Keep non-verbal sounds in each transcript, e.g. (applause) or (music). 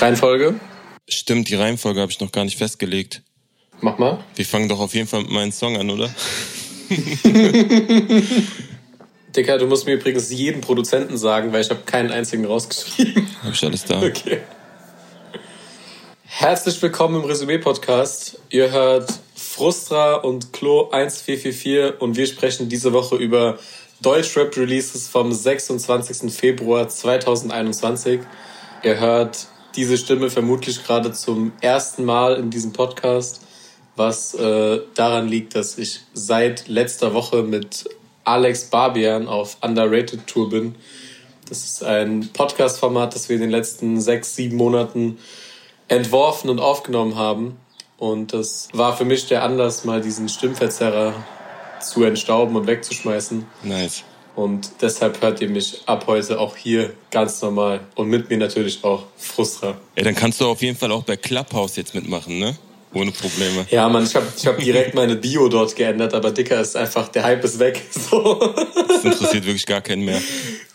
Reihenfolge? Stimmt, die Reihenfolge habe ich noch gar nicht festgelegt. Mach mal. Wir fangen doch auf jeden Fall mit meinem Song an, oder? (laughs) Dicker, du musst mir übrigens jeden Produzenten sagen, weil ich habe keinen einzigen rausgeschrieben. (laughs) Hab ich alles da. Okay. Herzlich willkommen im Resümee-Podcast. Ihr hört Frustra und Klo 1444 und wir sprechen diese Woche über Deutschrap-Releases vom 26. Februar 2021. Ihr hört diese Stimme vermutlich gerade zum ersten Mal in diesem Podcast, was äh, daran liegt, dass ich seit letzter Woche mit Alex Barbian auf Underrated Tour bin. Das ist ein Podcast-Format, das wir in den letzten sechs, sieben Monaten entworfen und aufgenommen haben. Und das war für mich der Anlass, mal diesen Stimmverzerrer zu entstauben und wegzuschmeißen. Nice. Und deshalb hört ihr mich ab heute auch hier ganz normal. Und mit mir natürlich auch Frustra. Ey, dann kannst du auf jeden Fall auch bei Clubhouse jetzt mitmachen, ne? Ohne Probleme. Ja, Mann, ich habe ich hab direkt meine Bio dort geändert, aber Dicker ist einfach, der Hype ist weg. (laughs) So. Das interessiert wirklich gar keinen mehr.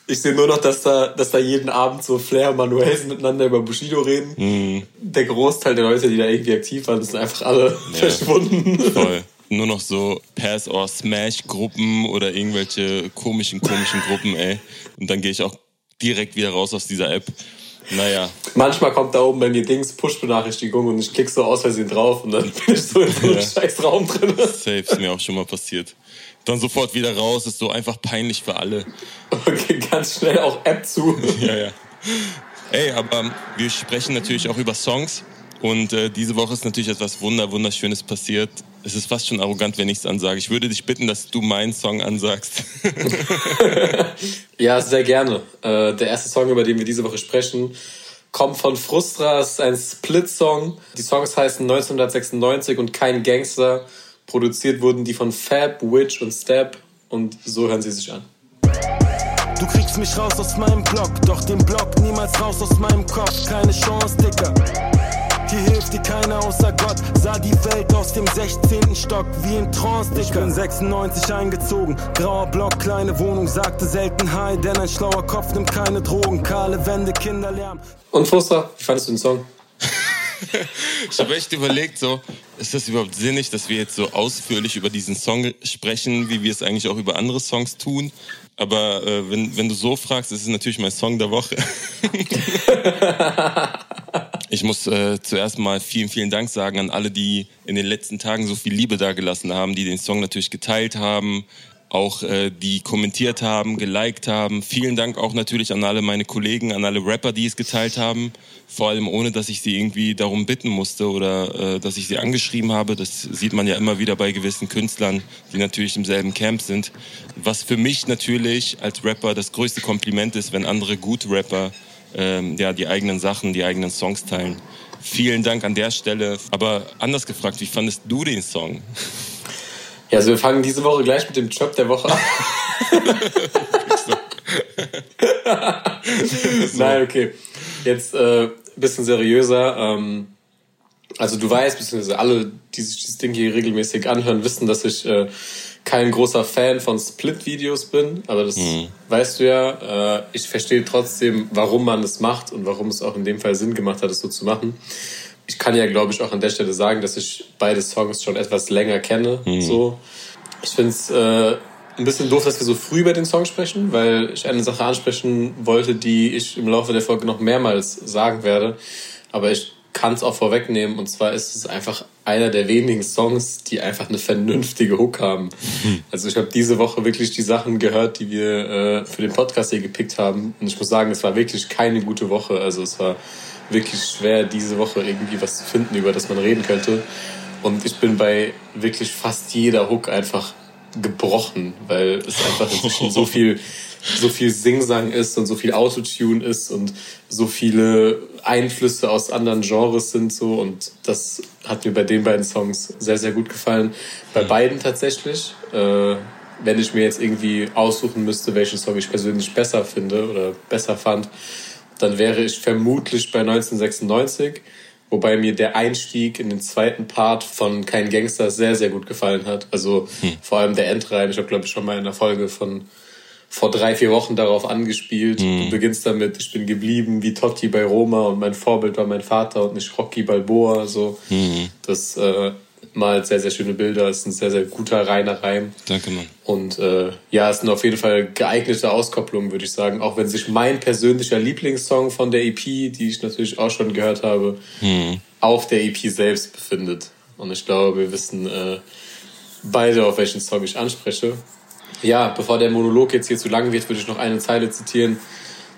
Ich sehe nur noch, dass da, dass da jeden Abend so Flair und Manuelsen miteinander über Bushido reden. Mhm. Der Großteil der Leute, die da irgendwie aktiv waren, sind einfach alle Ja. verschwunden. Voll. Nur noch so Pass- or Smash-Gruppen oder irgendwelche komischen, komischen Gruppen, ey. Und dann gehe ich auch direkt wieder raus aus dieser App. Naja, Manchmal kommt da oben bei mir Dings, Push-Benachrichtigung und ich klick so aus Versehen drauf und dann (laughs) bin ich so in so einem Ja. scheiß Raum drin. safe ist mir auch schon mal passiert. Dann sofort wieder raus, ist so einfach peinlich für alle. Okay, ganz schnell auch App zu. Ja, ja. Ey, aber wir sprechen natürlich auch über Songs. Und äh, diese Woche ist natürlich etwas Wunder, Wunderschönes passiert. Es ist fast schon arrogant, wenn ich es ansage. Ich würde dich bitten, dass du meinen Song ansagst. (laughs) Ja, sehr gerne. Äh, der erste Song, über den wir diese Woche sprechen, kommt von Frustra. Es ist ein Split-Song. Die Songs heißen 1996 und Kein Gangster. Produziert wurden die von Fab, Witch und Step. Und so hören sie sich an. Du kriegst mich raus aus meinem Block, doch den Block niemals raus aus meinem Kopf. Keine Chance, Dicker. Hier hilft dir keiner außer Gott. Sah die Welt aus dem 16. Stock wie in Trance. Ich bin 96 eingezogen, grauer Block, kleine Wohnung. Sagte selten Hi, denn ein schlauer Kopf nimmt keine Drogen. Kahle Wände, Kinderlärm. Und Frustra, wie fandest du den Song? (laughs) Ich habe echt überlegt, so, ist das überhaupt sinnig, dass wir jetzt so ausführlich über diesen Song sprechen, wie wir es eigentlich auch über andere Songs tun? Aber äh, wenn, wenn du so fragst, ist es natürlich mein Song der Woche. (laughs) (laughs) Ich muss äh, zuerst mal vielen, vielen Dank sagen an alle, die in den letzten Tagen so viel Liebe dagelassen haben, die den Song natürlich geteilt haben, auch äh, die kommentiert haben, geliked haben. Vielen Dank auch natürlich an alle meine Kollegen, an alle Rapper, die es geteilt haben. Vor allem ohne, dass ich sie irgendwie darum bitten musste oder äh, dass ich sie angeschrieben habe. Das sieht man ja immer wieder bei gewissen Künstlern, die natürlich im selben Camp sind. Was für mich natürlich als Rapper das größte Kompliment ist, wenn andere gute Rapper ähm, ja, die eigenen Sachen, die eigenen Songs teilen. Vielen Dank an der Stelle. Aber anders gefragt, wie fandest du den Song? Ja, also wir fangen diese Woche gleich mit dem Job der Woche an. (laughs) Nein, okay. Jetzt äh, bisschen seriöser. Ähm, also du weißt, beziehungsweise alle, die sich dieses Ding hier regelmäßig anhören, wissen, dass ich äh, kein großer Fan von Split-Videos bin. Aber das weißt du ja. Äh, ich verstehe trotzdem, warum man es macht und warum es auch in dem Fall Sinn gemacht hat, es so zu machen. Ich kann ja, glaube ich, auch an der Stelle sagen, dass ich beide Songs schon etwas länger kenne. So. Ich finde es äh, ein bisschen doof, dass wir so früh über den Song sprechen, weil ich eine Sache ansprechen wollte, die ich im Laufe der Folge noch mehrmals sagen werde. Aber ich kann es auch vorwegnehmen. Und zwar ist es einfach einer der wenigen Songs, die einfach eine vernünftige Hook haben. (laughs) Also ich habe diese Woche wirklich die Sachen gehört, die wir äh, für den Podcast hier gepickt haben. Und ich muss sagen, es war wirklich keine gute Woche. Also es war wirklich schwer, diese Woche irgendwie was zu finden, über das man reden könnte. Und ich bin bei wirklich fast jeder Hook einfach gebrochen, weil es einfach inzwischen so (laughs) viel, so viel Singsang ist und so viel Autotune ist und so viele Einflüsse aus anderen Genres sind so und das hat mir bei den beiden Songs sehr, sehr gut gefallen. Bei beiden tatsächlich. Äh, wenn ich mir jetzt irgendwie aussuchen müsste, welchen Song ich persönlich besser finde oder besser fand, dann wäre ich vermutlich bei 1996. Wobei mir der Einstieg in den zweiten Part von Kein Gangster sehr, sehr gut gefallen hat. Also vor allem der Endreim. Ich habe, glaube ich, schon mal in einer Folge von vor drei, vier Wochen darauf angespielt. Mhm. Du beginnst damit, ich bin geblieben wie Totti bei Roma und mein Vorbild war mein Vater und nicht Rocky Balboa. So. Mhm. Das äh, malt sehr, sehr schöne Bilder. Es ist ein sehr, sehr guter, reiner Reim. Danke, Mann. Und äh, ja, es sind auf jeden Fall geeignete Auskopplungen, würde ich sagen. Auch wenn sich mein persönlicher Lieblingssong von der EP, die ich natürlich auch schon gehört habe, mhm. auf der EP selbst befindet. Und ich glaube, wir wissen äh, beide, auf welchen Song ich anspreche. Ja, bevor der Monolog jetzt hier zu lang wird, würde ich noch eine Zeile zitieren.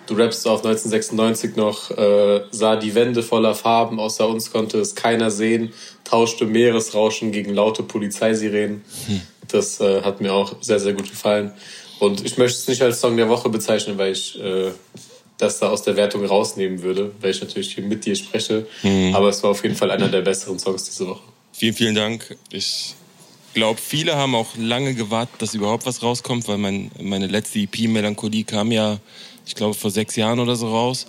Du rappst auf 1996 noch, äh, sah die Wände voller Farben, außer uns konnte es keiner sehen, tauschte Meeresrauschen gegen laute Polizeisirenen. Hm. Das äh, hat mir auch sehr, sehr gut gefallen. Und ich möchte es nicht als Song der Woche bezeichnen, weil ich äh, das da aus der Wertung rausnehmen würde, weil ich natürlich hier mit dir spreche. Hm. Aber es war auf jeden Fall einer der besseren Songs diese Woche. Vielen, vielen Dank. Ich glaube, viele haben auch lange gewartet, dass überhaupt was rauskommt, weil mein, meine letzte EP Melancholie kam ja, ich glaube, vor sechs Jahren oder so raus.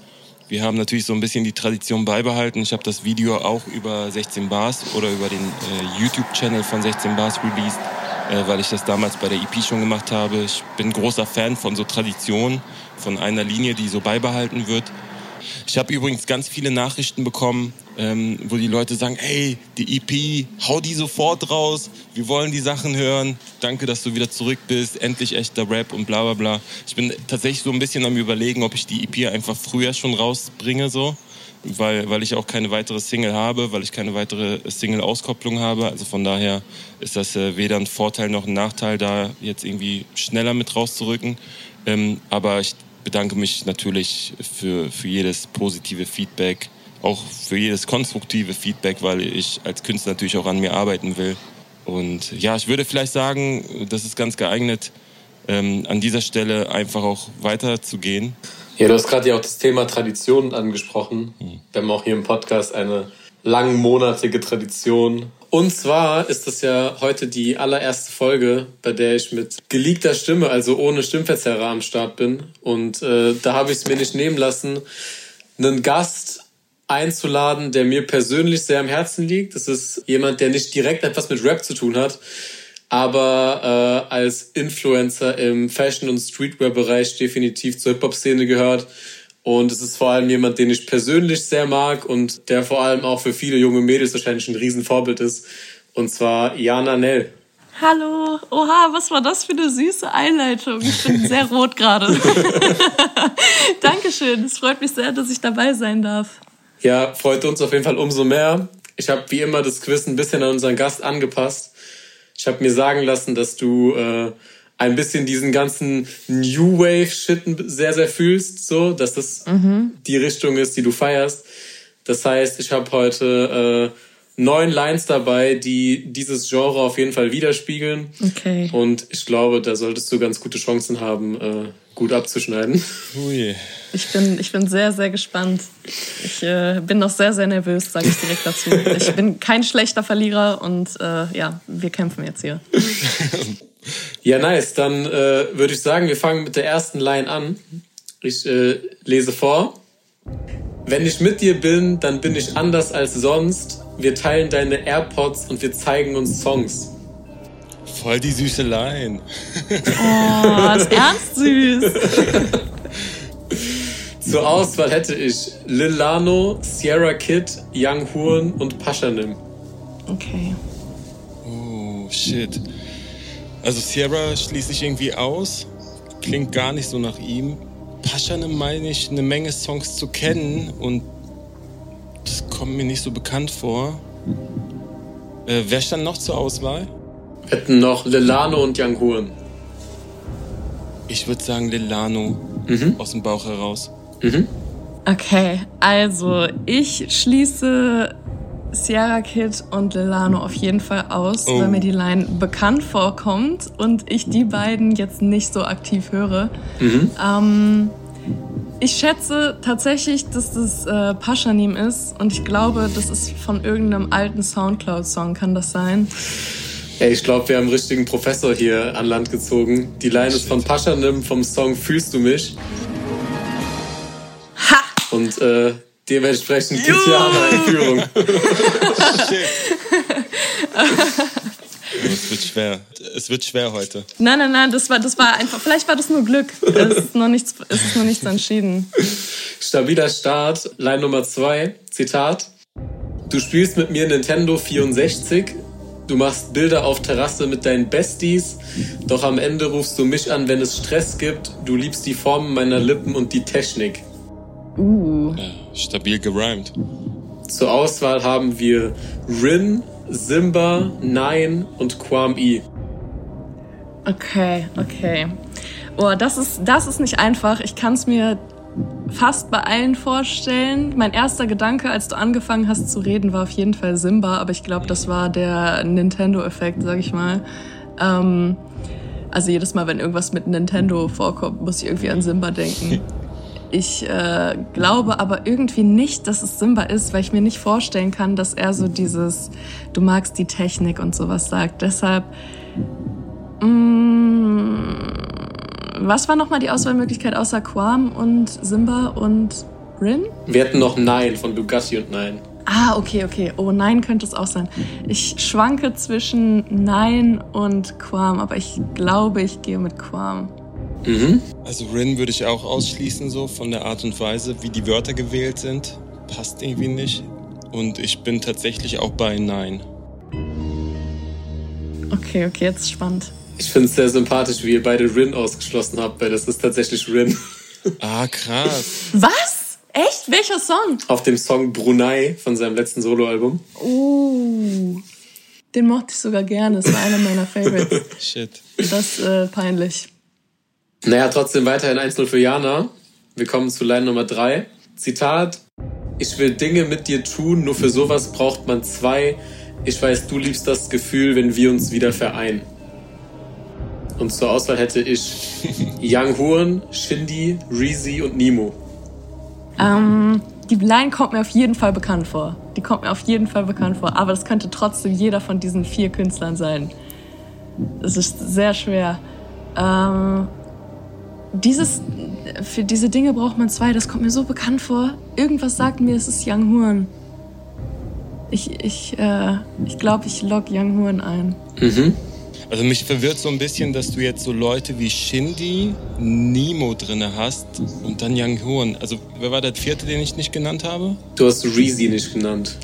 Wir haben natürlich so ein bisschen die Tradition beibehalten. Ich habe das Video auch über 16 Bars oder über den äh, YouTube-Channel von 16 Bars released, äh, weil ich das damals bei der EP schon gemacht habe. Ich bin großer Fan von so Traditionen, von einer Linie, die so beibehalten wird. Ich habe übrigens ganz viele Nachrichten bekommen, ähm, wo die Leute sagen, hey, die EP, hau die sofort raus, wir wollen die Sachen hören, danke, dass du wieder zurück bist, endlich echter Rap und bla bla bla. Ich bin tatsächlich so ein bisschen am überlegen, ob ich die EP einfach früher schon rausbringe, so. Weil, weil ich auch keine weitere Single habe, weil ich keine weitere Single-Auskopplung habe. Also von daher ist das äh, weder ein Vorteil noch ein Nachteil, da jetzt irgendwie schneller mit rauszurücken. Ähm, aber ich bedanke mich natürlich für, für jedes positive Feedback, auch für jedes konstruktive Feedback, weil ich als Künstler natürlich auch an mir arbeiten will. Und ja, ich würde vielleicht sagen, das ist ganz geeignet, ähm, an dieser Stelle einfach auch weiterzugehen. Ja, du hast gerade ja auch das Thema Tradition angesprochen. Hm. Wir haben auch hier im Podcast eine langmonatige Tradition und zwar ist das ja heute die allererste Folge, bei der ich mit geleakter Stimme, also ohne Stimmverzerrer am Start bin. Und äh, da habe ich es mir nicht nehmen lassen, einen Gast einzuladen, der mir persönlich sehr am Herzen liegt. Das ist jemand, der nicht direkt etwas mit Rap zu tun hat, aber äh, als Influencer im Fashion- und Streetwear-Bereich definitiv zur Hip-Hop-Szene gehört und es ist vor allem jemand, den ich persönlich sehr mag und der vor allem auch für viele junge Mädels wahrscheinlich ein Riesenvorbild ist. Und zwar Jana Nell. Hallo, oha, was war das für eine süße Einleitung? Ich bin sehr (laughs) rot gerade. (laughs) Dankeschön, es freut mich sehr, dass ich dabei sein darf. Ja, freut uns auf jeden Fall umso mehr. Ich habe wie immer das Quiz ein bisschen an unseren Gast angepasst. Ich habe mir sagen lassen, dass du äh, ein bisschen diesen ganzen New Wave Shit sehr sehr fühlst, so dass das mhm. die Richtung ist, die du feierst. Das heißt, ich habe heute äh, neun Lines dabei, die dieses Genre auf jeden Fall widerspiegeln. Okay. Und ich glaube, da solltest du ganz gute Chancen haben, äh, gut abzuschneiden. Ui. Ich bin, ich bin sehr, sehr gespannt. Ich äh, bin noch sehr, sehr nervös, sage ich direkt dazu. Ich bin kein schlechter Verlierer und äh, ja, wir kämpfen jetzt hier. (laughs) Ja, nice. Dann äh, würde ich sagen, wir fangen mit der ersten Line an. Ich äh, lese vor. Wenn ich mit dir bin, dann bin ich anders als sonst. Wir teilen deine AirPods und wir zeigen uns Songs. Voll die süße Line. Oh, ist ernst süß. (laughs) Zur Auswahl hätte ich Lil Lano, Sierra Kid, Young Horn und Paschanim. Okay. Oh, shit. Also Sierra schließe ich irgendwie aus. Klingt gar nicht so nach ihm. Paschanem meine ich, eine Menge Songs zu kennen und das kommt mir nicht so bekannt vor. Äh, wer stand noch zur Auswahl? Wir hätten noch Lilano und Young Huren. Ich würde sagen Lilano mhm. aus dem Bauch heraus. Mhm. Okay, also ich schließe Sierra Kid und Lilano auf jeden Fall aus, oh. weil mir die Line bekannt vorkommt und ich die beiden jetzt nicht so aktiv höre. Mhm. Ähm, ich schätze tatsächlich, dass das äh, Paschanim ist und ich glaube, das ist von irgendeinem alten Soundcloud-Song, kann das sein? Ey, ich glaube, wir haben einen richtigen Professor hier an Land gezogen. Die Line ist von Paschanim vom Song Fühlst du mich? Ha! Und äh, Dementsprechend gibt es ja eine Einführung. es wird schwer. Es wird schwer heute. Nein, nein, nein, das war, das war einfach, vielleicht war das nur Glück. Es ist noch nichts, es ist noch nichts entschieden. Stabiler Start, Line Nummer zwei, Zitat. Du spielst mit mir Nintendo 64, du machst Bilder auf Terrasse mit deinen Besties, doch am Ende rufst du mich an, wenn es Stress gibt. Du liebst die Formen meiner Lippen und die Technik. Uh. Ja, stabil gerimt. Zur Auswahl haben wir Rin, Simba, Nine und Quam E. Okay, okay. Oh, das ist, das ist nicht einfach. Ich kann es mir fast bei allen vorstellen. Mein erster Gedanke, als du angefangen hast zu reden, war auf jeden Fall Simba, aber ich glaube, das war der Nintendo-Effekt, sag ich mal. Ähm, also jedes Mal, wenn irgendwas mit Nintendo vorkommt, muss ich irgendwie an Simba denken. (laughs) Ich äh, glaube aber irgendwie nicht, dass es Simba ist, weil ich mir nicht vorstellen kann, dass er so dieses, du magst die Technik und sowas sagt. Deshalb, mm, was war nochmal die Auswahlmöglichkeit außer Quam und Simba und Rin? Wir hätten noch Nein von Bugatti und Nein. Ah, okay, okay. Oh, Nein könnte es auch sein. Ich schwanke zwischen Nein und Quam, aber ich glaube, ich gehe mit Quam. Mhm. Also Rin würde ich auch ausschließen, so von der Art und Weise, wie die Wörter gewählt sind. Passt irgendwie nicht. Und ich bin tatsächlich auch bei Nein. Okay, okay, jetzt ist spannend. Ich finde es sehr sympathisch, wie ihr beide Rin ausgeschlossen habt, weil das ist tatsächlich Rin. Ah, krass. Was? Echt? Welcher Song? Auf dem Song Brunei von seinem letzten Soloalbum. Oh. Den mochte ich sogar gerne. Das war einer meiner Favorites. Shit. Das ist äh, peinlich. Naja, trotzdem weiterhin 1-0 für Jana. Wir kommen zu Line Nummer 3. Zitat. Ich will Dinge mit dir tun, nur für sowas braucht man zwei. Ich weiß, du liebst das Gefühl, wenn wir uns wieder vereinen. Und zur Auswahl hätte ich (laughs) Young Horn, Shindy, Reezy und Nemo. Ähm, die Line kommt mir auf jeden Fall bekannt vor. Die kommt mir auf jeden Fall bekannt vor. Aber das könnte trotzdem jeder von diesen vier Künstlern sein. Es ist sehr schwer. Ähm, dieses, für diese Dinge braucht man zwei. Das kommt mir so bekannt vor. Irgendwas sagt mir, es ist Young Horn. Ich, ich, äh, ich glaube, ich log Young Horn ein. Mhm. Also mich verwirrt so ein bisschen, dass du jetzt so Leute wie Shindy, Nemo drinne hast und dann Young Horn. Also wer war der vierte, den ich nicht genannt habe? Du hast Reezy nicht genannt.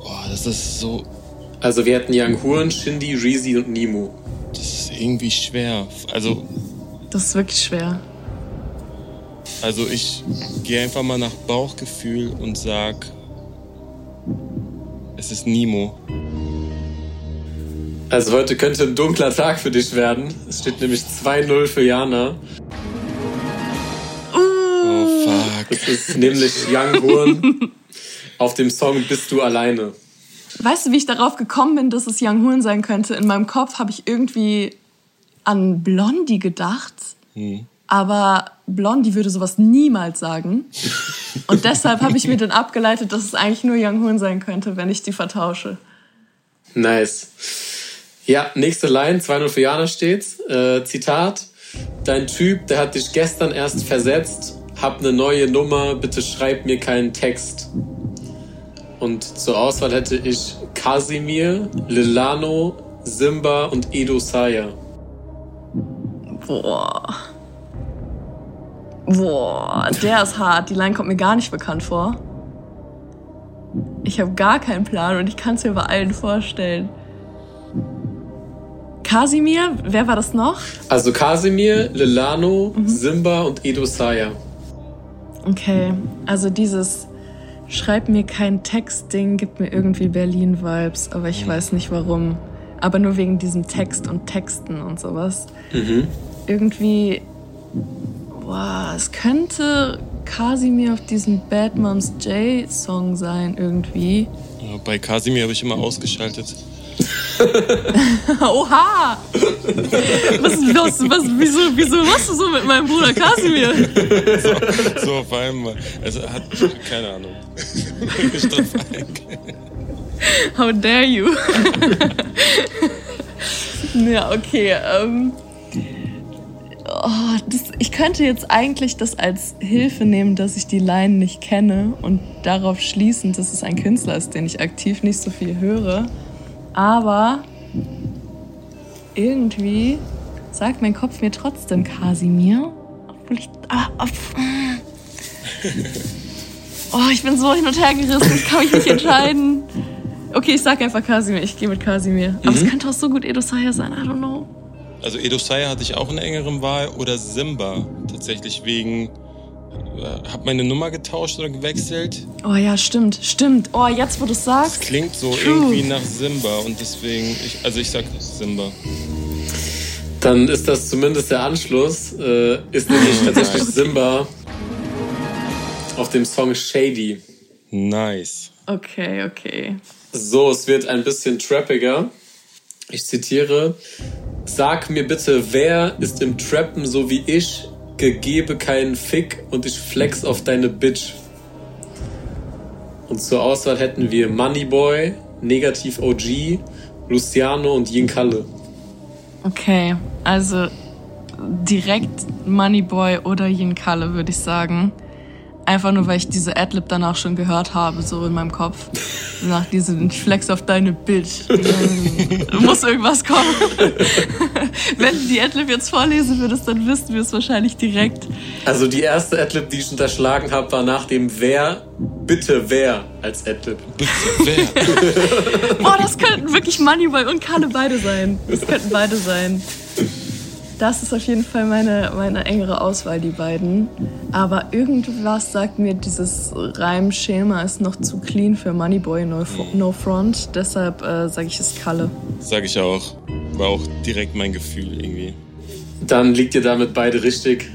Oh, das ist so, Also wir hätten Young Horn, Shindy, Reezy und Nemo. das ist irgendwie schwer. Also, Das ist wirklich schwer. also ich gehe einfach mal nach Bauchgefühl und sag, es ist Nemo. Also heute könnte ein dunkler Tag für dich werden. Es steht nämlich 2-0 für Jana. Oh fuck. Das ist nämlich Young Horn auf dem Song Bist du alleine. Weißt du, wie ich darauf gekommen bin, dass es Young Horn sein könnte? In meinem Kopf habe ich irgendwie an Blondie gedacht. Aber Blondie würde sowas niemals sagen. (laughs) Und deshalb habe ich mir dann abgeleitet, dass es eigentlich nur Young Horn sein könnte, wenn ich die vertausche. Nice. Ja, nächste Line, 2-0 für Jana steht's. Äh, Zitat. Dein Typ, der hat dich gestern erst versetzt. Hab ne neue Nummer, bitte schreib mir keinen Text. Und zur Auswahl hätte ich Casimir, Lilano, Simba und Edo Saya. Boah. Boah, der ist hart. Die Line kommt mir gar nicht bekannt vor. Ich habe gar keinen Plan und ich kann es mir bei allen vorstellen. Kasimir, wer war das noch? Also Casimir, Lilano, Simba und Edo Saya. Okay, also dieses Schreib mir kein Text-Ding gibt mir irgendwie Berlin-Vibes, aber ich weiß nicht warum. Aber nur wegen diesem Text und Texten und sowas. Mhm. Irgendwie, boah, es könnte Kasimir auf diesem Bad Moms J-Song sein, irgendwie. Ja, bei Casimir habe ich immer ausgeschaltet. (laughs) Oha! Was, was, was, wieso, wieso machst du so mit meinem Bruder Kasimir? So auf einmal. Also hat, keine Ahnung. How dare you? (laughs) ja, okay. Ähm, oh, das, ich könnte jetzt eigentlich das als Hilfe nehmen, dass ich die Line nicht kenne und darauf schließen, dass es ein Künstler ist, den ich aktiv nicht so viel höre. Aber irgendwie sagt mein Kopf mir trotzdem Kasimir. Obwohl ich. Ah, auf, oh, ich bin so hin und her gerissen, ich kann mich nicht entscheiden. Okay, ich sag einfach Kasimir, ich gehe mit Kasimir. Aber mhm. es könnte auch so gut Edo Saya sein, I don't know. Also Edo Saya hatte ich auch in engeren Wahl oder Simba. Tatsächlich wegen äh, hab meine Nummer getauscht oder gewechselt. Oh ja, stimmt, stimmt. Oh, jetzt wo du sagst. Das klingt so True. irgendwie nach Simba und deswegen, ich, also ich sag Simba. Dann ist das zumindest der Anschluss. Äh, ist nämlich (laughs) tatsächlich Simba auf dem Song Shady. Nice. Okay, okay. So, es wird ein bisschen trappiger. Ich zitiere: Sag mir bitte, wer ist im Trappen so wie ich? Gegebe keinen Fick und ich flex auf deine Bitch. Und zur Auswahl hätten wir Moneyboy, Negativ OG, Luciano und Yin Kalle. Okay, also direkt Moneyboy oder Yin Kalle würde ich sagen. Einfach nur, weil ich diese Adlib danach schon gehört habe, so in meinem Kopf. Nach diesem Flex auf deine Bitch. (laughs) muss irgendwas kommen. (laughs) Wenn du die Adlib jetzt vorlesen würdest, dann wüssten wir es wahrscheinlich direkt. Also die erste Adlib, die ich unterschlagen habe, war nach dem Wer, bitte wer als Adlib. Bitte wer. (laughs) Boah, das könnten wirklich Moneyboy und Kalle beide sein. Das könnten beide sein. Das ist auf jeden Fall meine, meine engere Auswahl, die beiden. Aber irgendwas sagt mir, dieses Reimschema ist noch zu clean für Moneyboy No, no Front. Deshalb äh, sage ich es Kalle. Sag ich auch. War auch direkt mein Gefühl irgendwie. Dann liegt ihr damit beide richtig.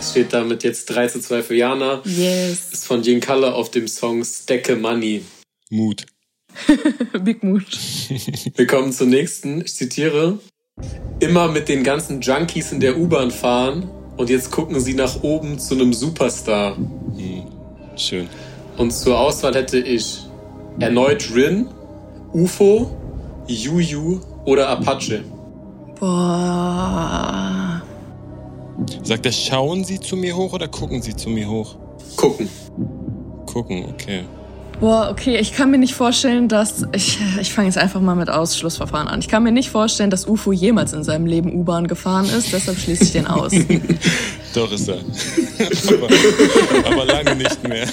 Es steht damit jetzt 3 zu 2 für Jana. Yes. Ist von Jin Kalle auf dem Song Stecke Money. Mut. (laughs) Big Mut. (laughs) Wir kommen zum nächsten. Ich zitiere immer mit den ganzen Junkies in der U-Bahn fahren und jetzt gucken sie nach oben zu einem Superstar. Hm, schön. Und zur Auswahl hätte ich erneut Rin, UFO, Juju oder Apache. Boah. Sagt er, schauen Sie zu mir hoch oder gucken Sie zu mir hoch? Gucken. Gucken, okay. Boah, okay, ich kann mir nicht vorstellen, dass. Ich, ich fange jetzt einfach mal mit Ausschlussverfahren an. Ich kann mir nicht vorstellen, dass UFO jemals in seinem Leben U-Bahn gefahren ist, deshalb schließe ich den aus. (laughs) Doch ist er. (laughs) aber, aber lange nicht mehr.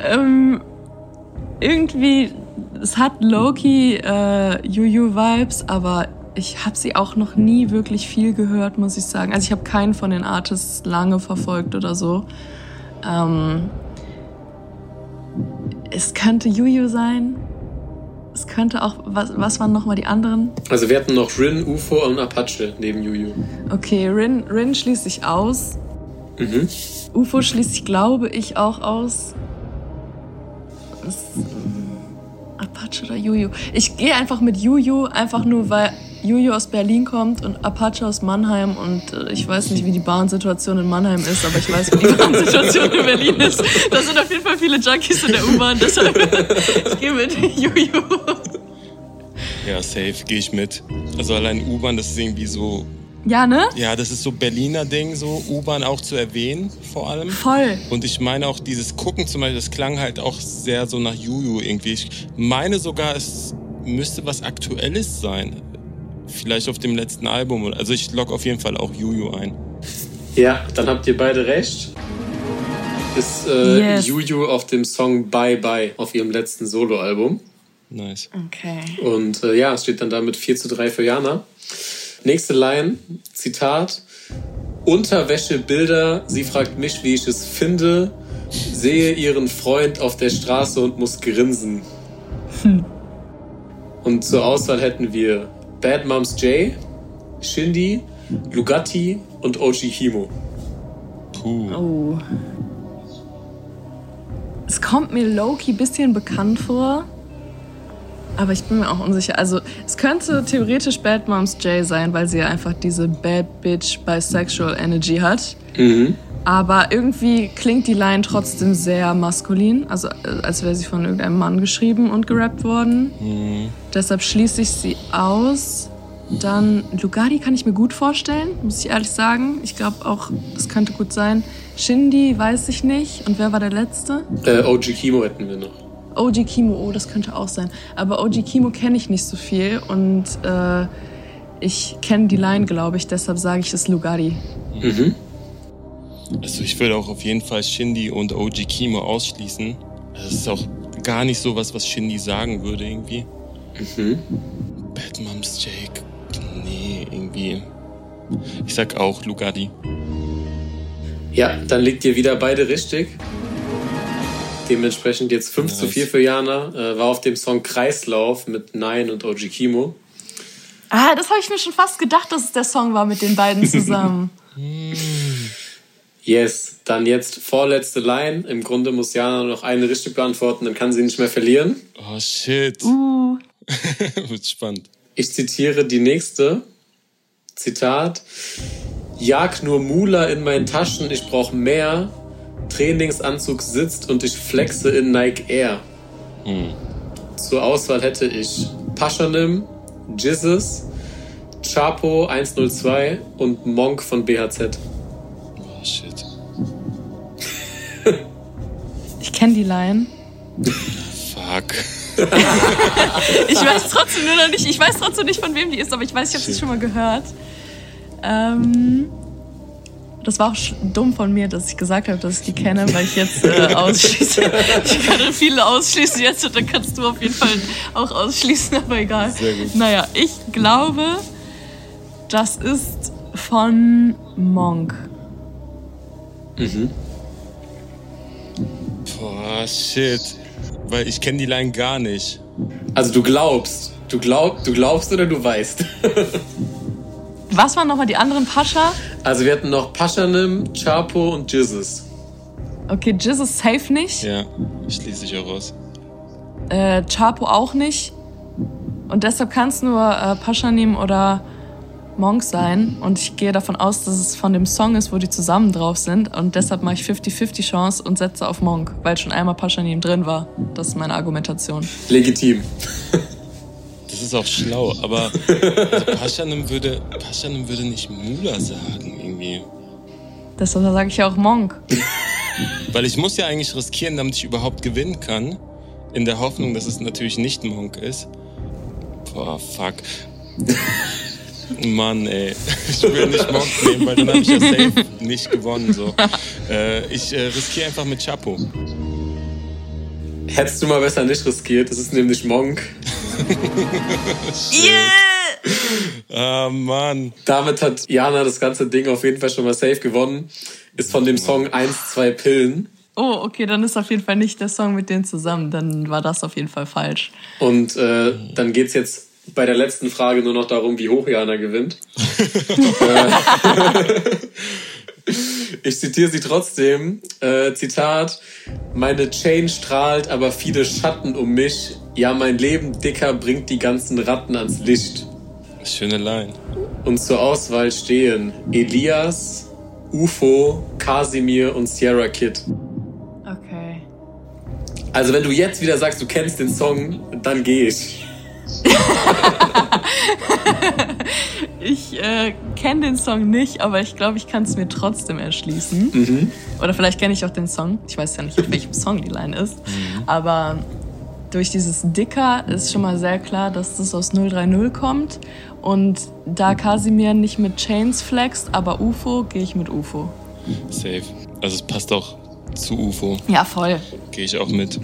(laughs) ähm, irgendwie, es hat Loki äh, Juju-Vibes, aber ich habe sie auch noch nie wirklich viel gehört, muss ich sagen. Also ich habe keinen von den Artists lange verfolgt oder so. Ähm, es könnte Juju sein. Es könnte auch, was, was waren nochmal die anderen? Also wir hatten noch Rin, UFO und Apache neben Juju. Okay, Rin, Rin schließt sich aus. Mhm. UFO schließt sich, glaube ich, auch aus. Das, Apache oder Juju? Ich gehe einfach mit Juju, einfach nur, weil Juju aus Berlin kommt und Apache aus Mannheim und äh, ich weiß nicht, wie die Bahnsituation in Mannheim ist, aber ich weiß, wie die (laughs) Bahnsituation in Berlin ist. Da sind auf jeden Fall viele Junkies in der U-Bahn, deshalb ich gehe mit Juju. Ja, safe, gehe ich mit. Also allein U-Bahn, das ist irgendwie so ja, ne? Ja, das ist so Berliner Ding, so U-Bahn auch zu erwähnen, vor allem. Voll. Und ich meine auch dieses Gucken zum Beispiel, das klang halt auch sehr so nach Juju irgendwie. Ich meine sogar, es müsste was Aktuelles sein. Vielleicht auf dem letzten Album. Also ich log auf jeden Fall auch Juju ein. Ja, dann habt ihr beide recht. Ist äh, yes. Juju auf dem Song Bye Bye auf ihrem letzten Soloalbum. Nice. Okay. Und äh, ja, es steht dann damit 4 zu 3 für Jana. Nächste Line, Zitat. Unterwäschebilder, sie fragt mich, wie ich es finde, sehe ihren Freund auf der Straße und muss grinsen. Hm. Und zur Auswahl hätten wir Bad Moms J, Shindy, Lugatti und Ochi Himo. Puh. Oh. Es kommt mir Loki ein bisschen bekannt vor, aber ich bin mir auch unsicher. Also, es könnte theoretisch Bad Moms J sein, weil sie ja einfach diese Bad Bitch Bisexual Energy hat. Mhm. Aber irgendwie klingt die Line trotzdem sehr maskulin, also äh, als wäre sie von irgendeinem Mann geschrieben und gerappt worden. Mhm. Deshalb schließe ich sie aus. Dann Lugardi kann ich mir gut vorstellen, muss ich ehrlich sagen. Ich glaube auch, das könnte gut sein. Shindy weiß ich nicht. Und wer war der letzte? Äh, OG Kimo hätten wir noch. OG Kimo, oh, das könnte auch sein. Aber OG Kimo kenne ich nicht so viel und äh, ich kenne die Line, glaube ich, deshalb sage ich es Lugari. Mhm. Also ich würde auch auf jeden Fall Shindy und OG Kimo ausschließen. Das ist auch gar nicht so was, was Shindy sagen würde irgendwie. Mhm. Bad Moms Jake. Nee, irgendwie. Ich sag auch Lugadi. Ja, dann liegt ihr wieder beide richtig. Dementsprechend jetzt 5 nice. zu 4 für Jana. Äh, war auf dem Song Kreislauf mit Nein und OG Kimo. Ah, das habe ich mir schon fast gedacht, dass es der Song war mit den beiden (laughs) zusammen. Yes, dann jetzt vorletzte Line. Im Grunde muss Jana noch eine richtig beantworten, dann kann sie nicht mehr verlieren. Oh shit. Uh. (laughs) Wird spannend. Ich zitiere die nächste. Zitat. Jag nur Mula in meinen Taschen, ich brauche mehr. Trainingsanzug sitzt und ich flexe in Nike Air. Hm. Zur Auswahl hätte ich Paschanim, Jizzes, Chapo 102 und Monk von BHZ. Ich kenne die Line. Fuck. (laughs) ich weiß trotzdem nur noch nicht, ich weiß trotzdem nicht, von wem die ist, aber ich weiß, ich habe sie schon mal gehört. Ähm, das war auch dumm von mir, dass ich gesagt habe, dass ich die kenne, weil ich jetzt äh, (laughs) ausschließe. ich kann viele ausschließen jetzt und dann kannst du auf jeden Fall auch ausschließen, aber egal. Sehr gut. Naja, ich glaube, das ist von Monk. Mhm. Boah, shit. Weil ich kenne die Line gar nicht. Also du glaubst. Du, glaub, du glaubst oder du weißt? (laughs) Was waren nochmal die anderen Pascha? Also wir hatten noch Paschanim, Chapo und Jizzes. Okay, Jizzes safe nicht. Ja, schließe ich auch raus. Äh, Chapo auch nicht. Und deshalb kann es nur äh, Paschanim oder Monk sein. Und ich gehe davon aus, dass es von dem Song ist, wo die zusammen drauf sind. Und deshalb mache ich 50-50 Chance und setze auf Monk, weil schon einmal Paschanim drin war. Das ist meine Argumentation. Legitim. Das ist auch schlau, aber also Paschanim würde, Paschanim würde nicht Mula sagen, irgendwie. Deshalb sage ich ja auch Monk. Weil ich muss ja eigentlich riskieren, damit ich überhaupt gewinnen kann. In der Hoffnung, dass es natürlich nicht Monk ist. Boah, fuck. Mann, ey. Ich will nicht Monk nehmen, weil dann habe ich ja safe nicht gewonnen. So. (laughs) Äh, ich äh, riskiere einfach mit Chapo. Hättest du mal besser nicht riskiert, das ist nämlich Monk. (laughs) yeah! Ah, Mann. Damit hat Jana das ganze Ding auf jeden Fall schon mal safe gewonnen. Ist von dem Song 1, 2 Pillen. Oh, okay, dann ist auf jeden Fall nicht der Song mit denen zusammen. Dann war das auf jeden Fall falsch. Und äh, dann geht's jetzt bei der letzten Frage nur noch darum, wie hoch Jana gewinnt. (laughs) ich zitiere sie trotzdem. Äh, Zitat: Meine Chain strahlt, aber viele Schatten um mich. Ja, mein Leben dicker bringt die ganzen Ratten ans Licht. Schöne Line. Und zur Auswahl stehen Elias, UFO, Casimir und Sierra Kid. Okay. Also wenn du jetzt wieder sagst, du kennst den Song, dann geh ich. (laughs) ich äh, kenne den Song nicht, aber ich glaube, ich kann es mir trotzdem erschließen. Mhm. Oder vielleicht kenne ich auch den Song. Ich weiß ja nicht, auf welchem Song die Line ist. Mhm. Aber durch dieses Dicker ist schon mal sehr klar, dass das aus 030 kommt. Und da Casimir nicht mit Chains flext, aber UFO, gehe ich mit UFO. Safe. Also es passt auch zu UFO. Ja, voll. Gehe ich auch mit.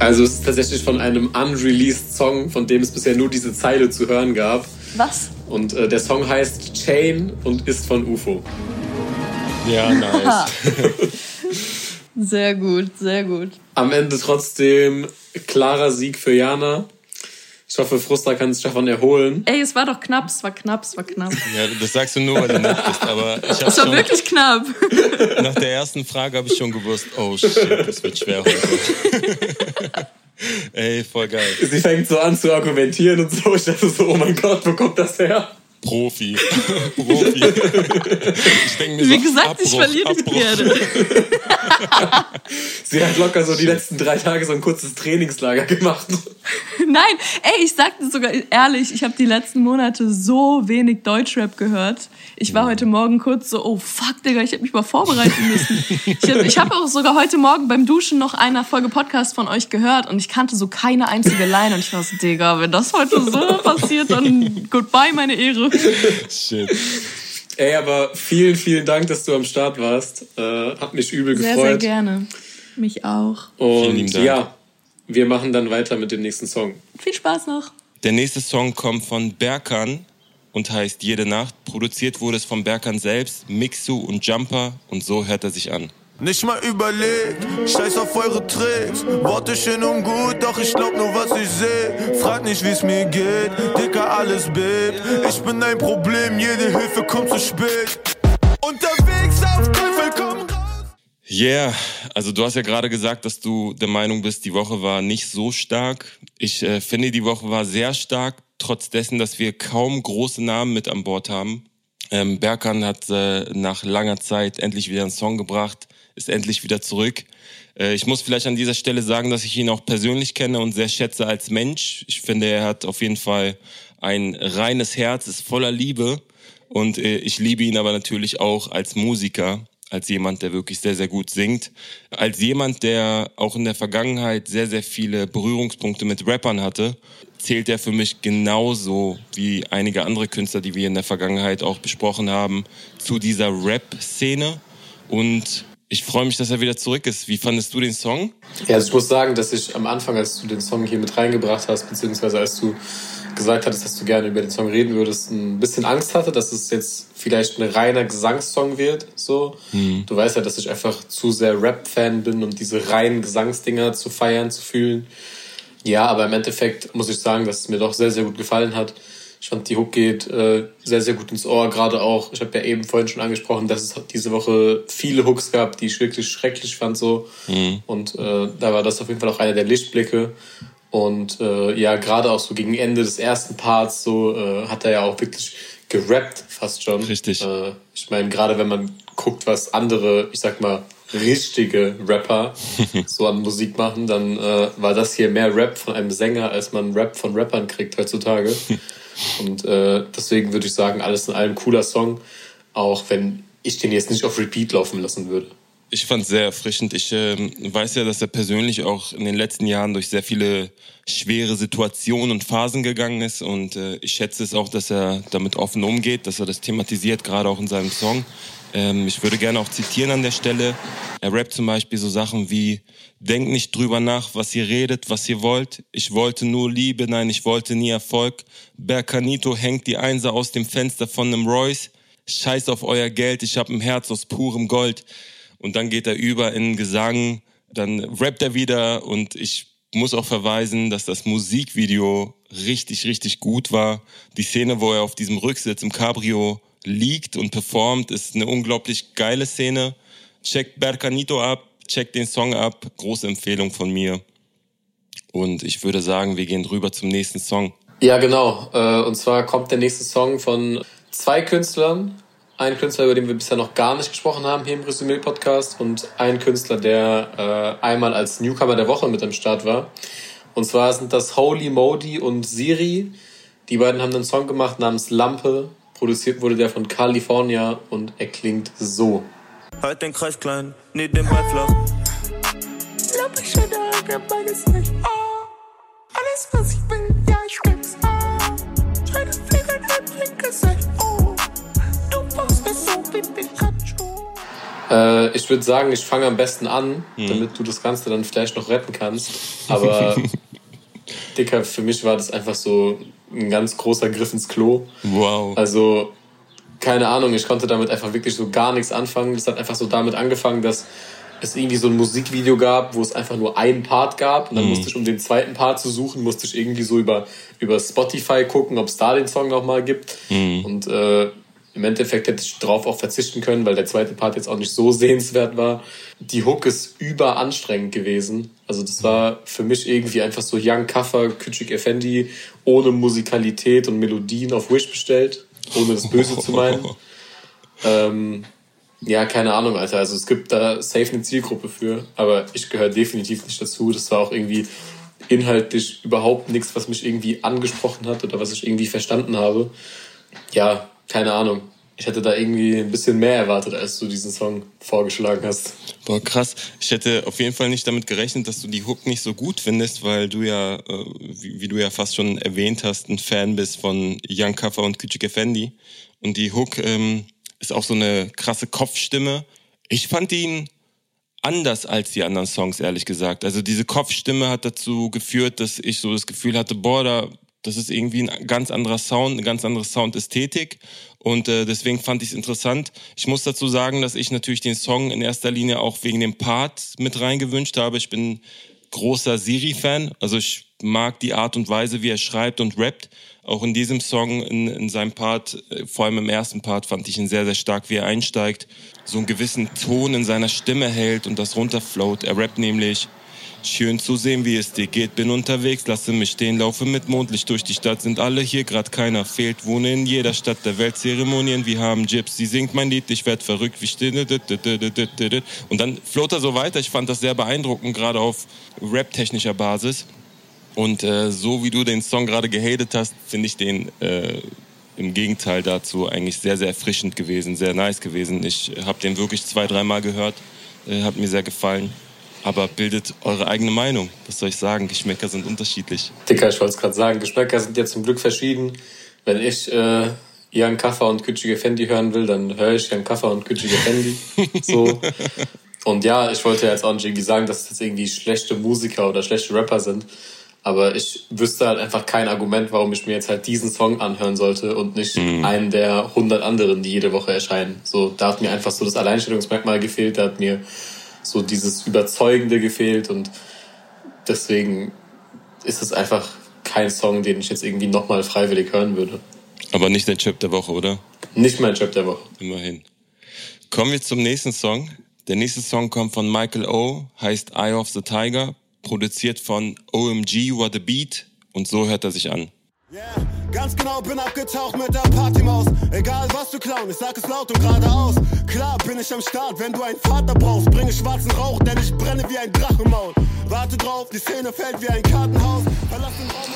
Also es ist tatsächlich von einem unreleased Song, von dem es bisher nur diese Zeile zu hören gab. Was? Und äh, der Song heißt Chain und ist von UFO. Ja, nice. sehr gut, sehr gut. Am Ende trotzdem klarer Sieg für Jana. Ich hoffe, Frusta kann sich davon erholen. Ey, es war doch knapp, es war knapp, es war knapp. Ja, das sagst du nur, weil du nett bist, aber ich Es war schon, wirklich knapp. Nach der ersten Frage habe ich schon gewusst, oh shit, das wird schwer heute. (laughs) Ey, voll geil. Sie fängt so an zu argumentieren und so. Ich dachte so, oh mein Gott, wo kommt das her? Profi. (laughs) Profi. Ich denke mir Wie so, gesagt, Abbruch, ich verliere die Pferde. (laughs) Sie hat locker so die letzten drei Tage so ein kurzes Trainingslager gemacht. (laughs) Nein, ey, ich sagte sogar ehrlich, ich habe die letzten Monate so wenig Deutschrap gehört. Ich war heute Morgen kurz so, oh fuck, Digga, ich habe mich mal vorbereiten müssen. Ich habe ich hab auch sogar heute Morgen beim Duschen noch eine Folge Podcast von euch gehört und ich kannte so keine einzige Line und ich war so, Digga, wenn das heute so passiert, dann goodbye, meine Ehre. Shit. Ey, aber vielen, vielen Dank, dass du am Start warst. Äh, hat mich übel sehr, gefreut. Sehr, sehr gerne. Mich auch. Und ja, wir machen dann weiter mit dem nächsten Song. Viel Spaß noch. Der nächste Song kommt von Berkan und heißt Jede Nacht. Produziert wurde es von Berkan selbst, Mixu und Jumper und so hört er sich an. Nicht mal überlegt, scheiß auf eure Tricks. Worte schön und gut, doch ich glaub nur, was ich seh. Frag nicht, wie's mir geht, Dicker, alles bebt. Ich bin ein Problem, jede Hilfe kommt zu spät. Unterwegs auf Teufel komm raus. Yeah, also du hast ja gerade gesagt, dass du der Meinung bist, die Woche war nicht so stark. Ich äh, finde, die Woche war sehr stark, trotz dessen, dass wir kaum große Namen mit an Bord haben. Ähm, Berkan hat äh, nach langer Zeit endlich wieder einen Song gebracht, ist endlich wieder zurück. Äh, ich muss vielleicht an dieser Stelle sagen, dass ich ihn auch persönlich kenne und sehr schätze als Mensch. Ich finde, er hat auf jeden Fall ein reines Herz, ist voller Liebe und äh, ich liebe ihn aber natürlich auch als Musiker, als jemand, der wirklich sehr, sehr gut singt, als jemand, der auch in der Vergangenheit sehr, sehr viele Berührungspunkte mit Rappern hatte, zählt er für mich genauso wie einige andere Künstler, die wir in der Vergangenheit auch besprochen haben, zu dieser Rap-Szene und ich freue mich, dass er wieder zurück ist. Wie fandest du den Song? Ja, also ich muss sagen, dass ich am Anfang, als du den Song hier mit reingebracht hast, beziehungsweise als du gesagt hattest, dass du gerne über den Song reden würdest, ein bisschen Angst hatte, dass es jetzt vielleicht ein reiner Gesangssong wird. So, mhm. du weißt ja, dass ich einfach zu sehr Rap-Fan bin, um diese reinen Gesangsdinger zu feiern, zu fühlen. Ja, aber im Endeffekt muss ich sagen, dass es mir doch sehr, sehr gut gefallen hat. Ich fand, die Hook geht äh, sehr, sehr gut ins Ohr. Gerade auch, ich habe ja eben vorhin schon angesprochen, dass es diese Woche viele Hooks gab, die ich wirklich schrecklich fand. so mhm. Und äh, da war das auf jeden Fall auch einer der Lichtblicke. Und äh, ja, gerade auch so gegen Ende des ersten Parts so äh, hat er ja auch wirklich gerappt fast schon. Richtig. Äh, ich meine, gerade wenn man guckt, was andere, ich sag mal, richtige Rapper (laughs) so an Musik machen, dann äh, war das hier mehr Rap von einem Sänger, als man Rap von Rappern kriegt heutzutage. (laughs) Und äh, deswegen würde ich sagen, alles in allem cooler Song, auch wenn ich den jetzt nicht auf Repeat laufen lassen würde. Ich fand es sehr erfrischend. Ich äh, weiß ja, dass er persönlich auch in den letzten Jahren durch sehr viele schwere Situationen und Phasen gegangen ist. Und äh, ich schätze es auch, dass er damit offen umgeht, dass er das thematisiert, gerade auch in seinem Song. Ähm, ich würde gerne auch zitieren an der Stelle. Er rappt zum Beispiel so Sachen wie, denkt nicht drüber nach, was ihr redet, was ihr wollt. Ich wollte nur Liebe, nein, ich wollte nie Erfolg. Berkanito hängt die Einser aus dem Fenster von einem Royce. Scheiß auf euer Geld, ich hab ein Herz aus purem Gold. Und dann geht er über in Gesang, dann rappt er wieder und ich muss auch verweisen, dass das Musikvideo richtig, richtig gut war. Die Szene, wo er auf diesem Rücksitz im Cabrio liegt und performt, ist eine unglaublich geile Szene. Checkt Berkanito ab, checkt den Song ab. Große Empfehlung von mir. Und ich würde sagen, wir gehen rüber zum nächsten Song. Ja, genau. Äh, und zwar kommt der nächste Song von zwei Künstlern. Ein Künstler, über den wir bisher noch gar nicht gesprochen haben hier im Resümee-Podcast und ein Künstler, der äh, einmal als Newcomer der Woche mit am Start war. Und zwar sind das Holy Modi und Siri. Die beiden haben einen Song gemacht namens Lampe Produziert wurde der von California und er klingt so. Halt den Kreis klein, nee, den Ball flach. Alles, was ich will, ja, ich stimm's. Schreine Finger, dein Blinker, sag oh. Du brauchst es so wie Pikachu. Äh, ich würde sagen, ich fange am besten an, hm. damit du das Ganze dann vielleicht noch retten kannst. Aber (laughs) Dicker, für mich war das einfach so ein ganz großer Griff ins Klo. Wow. Also, keine Ahnung, ich konnte damit einfach wirklich so gar nichts anfangen. Es hat einfach so damit angefangen, dass es irgendwie so ein Musikvideo gab, wo es einfach nur einen Part gab. Und dann mhm. musste ich, um den zweiten Part zu suchen, musste ich irgendwie so über, über Spotify gucken, ob es da den Song nochmal gibt. Mhm. Und äh, im Endeffekt hätte ich drauf auch verzichten können, weil der zweite Part jetzt auch nicht so sehenswert war. Die Hook ist überanstrengend gewesen. Also das war für mich irgendwie einfach so Young Kaffer, Küçük Effendi ohne Musikalität und Melodien auf Wish bestellt, ohne das Böse zu meinen. (laughs) Ähm, Ja, keine Ahnung, Alter. Also es gibt da safe eine Zielgruppe für, aber ich gehöre definitiv nicht dazu. Das war auch irgendwie inhaltlich überhaupt nichts, was mich irgendwie angesprochen hat oder was ich irgendwie verstanden habe. Ja, keine Ahnung. Ich hätte da irgendwie ein bisschen mehr erwartet, als du diesen Song vorgeschlagen hast. Boah, krass. Ich hätte auf jeden Fall nicht damit gerechnet, dass du die Hook nicht so gut findest, weil du ja, äh, wie, wie, du ja fast schon erwähnt hast, ein Fan bist von Young Kaffer und Küçük Effendi. Und die Hook ähm, ist auch so eine krasse Kopfstimme. Ich fand ihn anders als die anderen Songs, ehrlich gesagt. Also diese Kopfstimme hat dazu geführt, dass ich so das Gefühl hatte, boah, da, das ist irgendwie ein ganz anderer Sound, eine ganz andere Soundästhetik. Und äh, deswegen fand ich es interessant. Ich muss dazu sagen, dass ich natürlich den Song in erster Linie auch wegen dem Part mit reingewünscht habe. Ich bin großer Siri-Fan. Also ich mag die Art und Weise, wie er schreibt und rappt. Auch in diesem Song, in, in seinem Part, äh, vor allem im ersten Part, fand ich ihn sehr, sehr stark, wie er einsteigt. So einen gewissen Ton in seiner Stimme hält und das runterfloat. Er rappt nämlich Schön zu sehen, wie es dir geht. Bin unterwegs, lasse mich stehen, laufe mit Mondlicht durch die Stadt. Sind alle hier, grad keiner fehlt. Wohne in jeder Stadt der Welt. Zeremonien, wir haben Gyps. Sie singt mein Lied, ich werd verrückt. Wie still. Und dann float er so weiter. Ich fand das sehr beeindruckend, gerade auf rap-technischer Basis. Und äh, so wie du den Song gerade gehatet hast, finde ich den äh, im Gegenteil dazu eigentlich sehr, sehr erfrischend gewesen, sehr nice gewesen. Ich habe den wirklich zwei, dreimal gehört, äh, hat mir sehr gefallen. Aber bildet eure eigene Meinung. Was soll ich sagen? Geschmäcker sind unterschiedlich. Dicker, ich wollte es gerade sagen. Geschmäcker sind ja zum Glück verschieden. Wenn ich äh, Jan Kaffer und Küçige Fendi hören will, dann höre ich Jan Kaffer und Küçige Fendi. (laughs) so. Und ja, ich wollte jetzt auch nicht irgendwie sagen, dass das irgendwie schlechte Musiker oder schlechte Rapper sind. Aber ich wüsste halt einfach kein Argument, warum ich mir jetzt halt diesen Song anhören sollte und nicht mhm. einen der hundert anderen, die jede Woche erscheinen. So, da hat mir einfach so das Alleinstellungsmerkmal gefehlt, da hat mir so dieses Überzeugende gefehlt und deswegen ist es einfach kein Song, den ich jetzt irgendwie nochmal freiwillig hören würde. Aber nicht dein Chip der Woche, oder? Nicht mein Chip der Woche. Immerhin. Kommen wir zum nächsten Song. Der nächste Song kommt von Michael O., heißt Eye of the Tiger, produziert von OMG What a Beat und so hört er sich an. Yeah, ganz genau bin abgetaucht mit der Partymaus. Egal was du klauen, ich sag es laut und geradeaus. Klar bin ich am Start, wenn du einen Vater brauchst. Bringe schwarzen Rauch, denn ich brenne wie ein Drachenmaul. Warte drauf, die Szene fällt wie ein Kartenhaus. Verlass den Raum.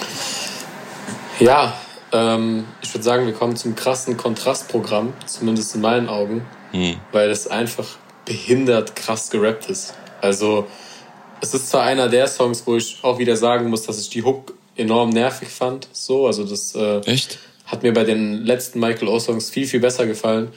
Ja, ähm, ich würde sagen, wir kommen zum krassen Kontrastprogramm, zumindest in meinen Augen, hm. weil es einfach behindert krass gerappt ist. Also, es ist zwar einer der Songs, wo ich auch wieder sagen muss, dass ich die Hook enorm nervig fand. So, also das äh, Echt? hat mir bei den letzten Michael O. Songs viel, viel besser gefallen.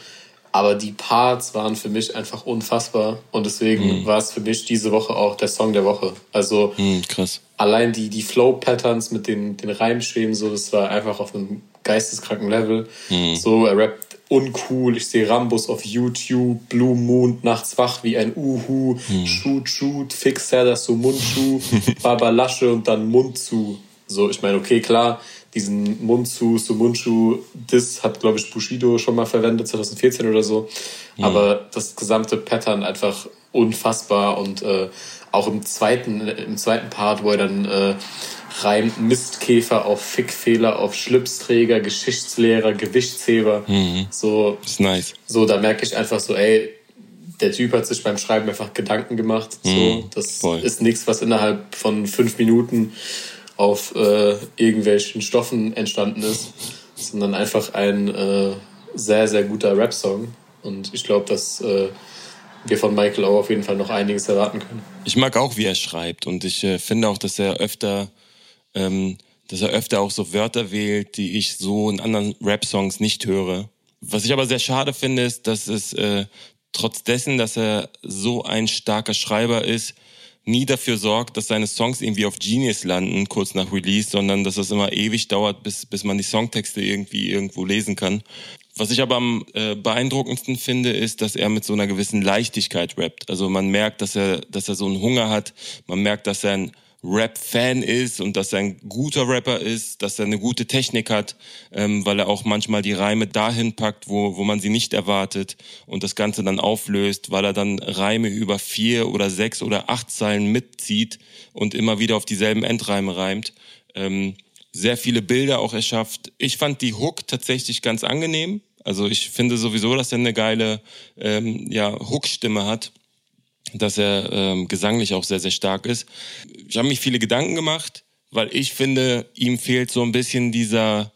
Aber die Parts waren für mich einfach unfassbar. Und deswegen mhm. war es für mich diese Woche auch der Song der Woche. Also mhm, krass. allein die, die Flow-Patterns mit den, den Reimschweben, so, das war einfach auf einem geisteskranken Level. Mhm. So, er rappt uncool. Ich sehe Rambus auf YouTube, Blue Moon, nachts wach wie ein Uhu, hm. Shoot, Shoot, Fixer, das so Mundschuh, (laughs) Baba Lasche und dann Mund zu. So, ich meine, okay, klar, diesen Mund zu, so Mundschuh, das hat, glaube ich, Bushido schon mal verwendet, 2014 oder so. Hm. Aber das gesamte Pattern einfach unfassbar und äh, auch im zweiten, im zweiten Part, wo er dann äh, reimt Mistkäfer auf Fickfehler, auf Schlipsträger, Geschichtslehrer, Gewichtsheber. Mhm. So, ist nice. So, da merke ich einfach so, ey, der Typ hat sich beim Schreiben einfach Gedanken gemacht. So, mhm, das voll. ist nichts, was innerhalb von fünf Minuten auf äh, irgendwelchen Stoffen entstanden ist, sondern einfach ein äh, sehr, sehr guter Rap-Song. Und ich glaube, dass äh, wir von Michael auch auf jeden Fall noch einiges erwarten können. Ich mag auch, wie er schreibt und ich äh, finde auch, dass er öfter ähm, dass er öfter auch so Wörter wählt, die ich so in anderen Rap-Songs nicht höre. Was ich aber sehr schade finde, ist, dass es äh, trotz dessen, dass er so ein starker Schreiber ist, nie dafür sorgt, dass seine Songs irgendwie auf Genius landen, kurz nach Release, sondern dass es immer ewig dauert, bis, bis man die Songtexte irgendwie irgendwo lesen kann. Was ich aber am äh, beeindruckendsten finde, ist, dass er mit so einer gewissen Leichtigkeit rappt. Also man merkt, dass er, dass er so einen Hunger hat. Man merkt, dass er ein Rap-Fan ist und dass er ein guter Rapper ist, dass er eine gute Technik hat, ähm, weil er auch manchmal die Reime dahin packt, wo, wo man sie nicht erwartet und das Ganze dann auflöst, weil er dann Reime über vier oder sechs oder acht Zeilen mitzieht und immer wieder auf dieselben Endreime reimt. Ähm, sehr viele Bilder auch erschafft. Ich fand die Hook tatsächlich ganz angenehm. Also ich finde sowieso, dass er eine geile ähm, ja, Hookstimme hat, dass er ähm, gesanglich auch sehr, sehr stark ist. Ich habe mich viele Gedanken gemacht, weil ich finde, ihm fehlt so ein bisschen dieser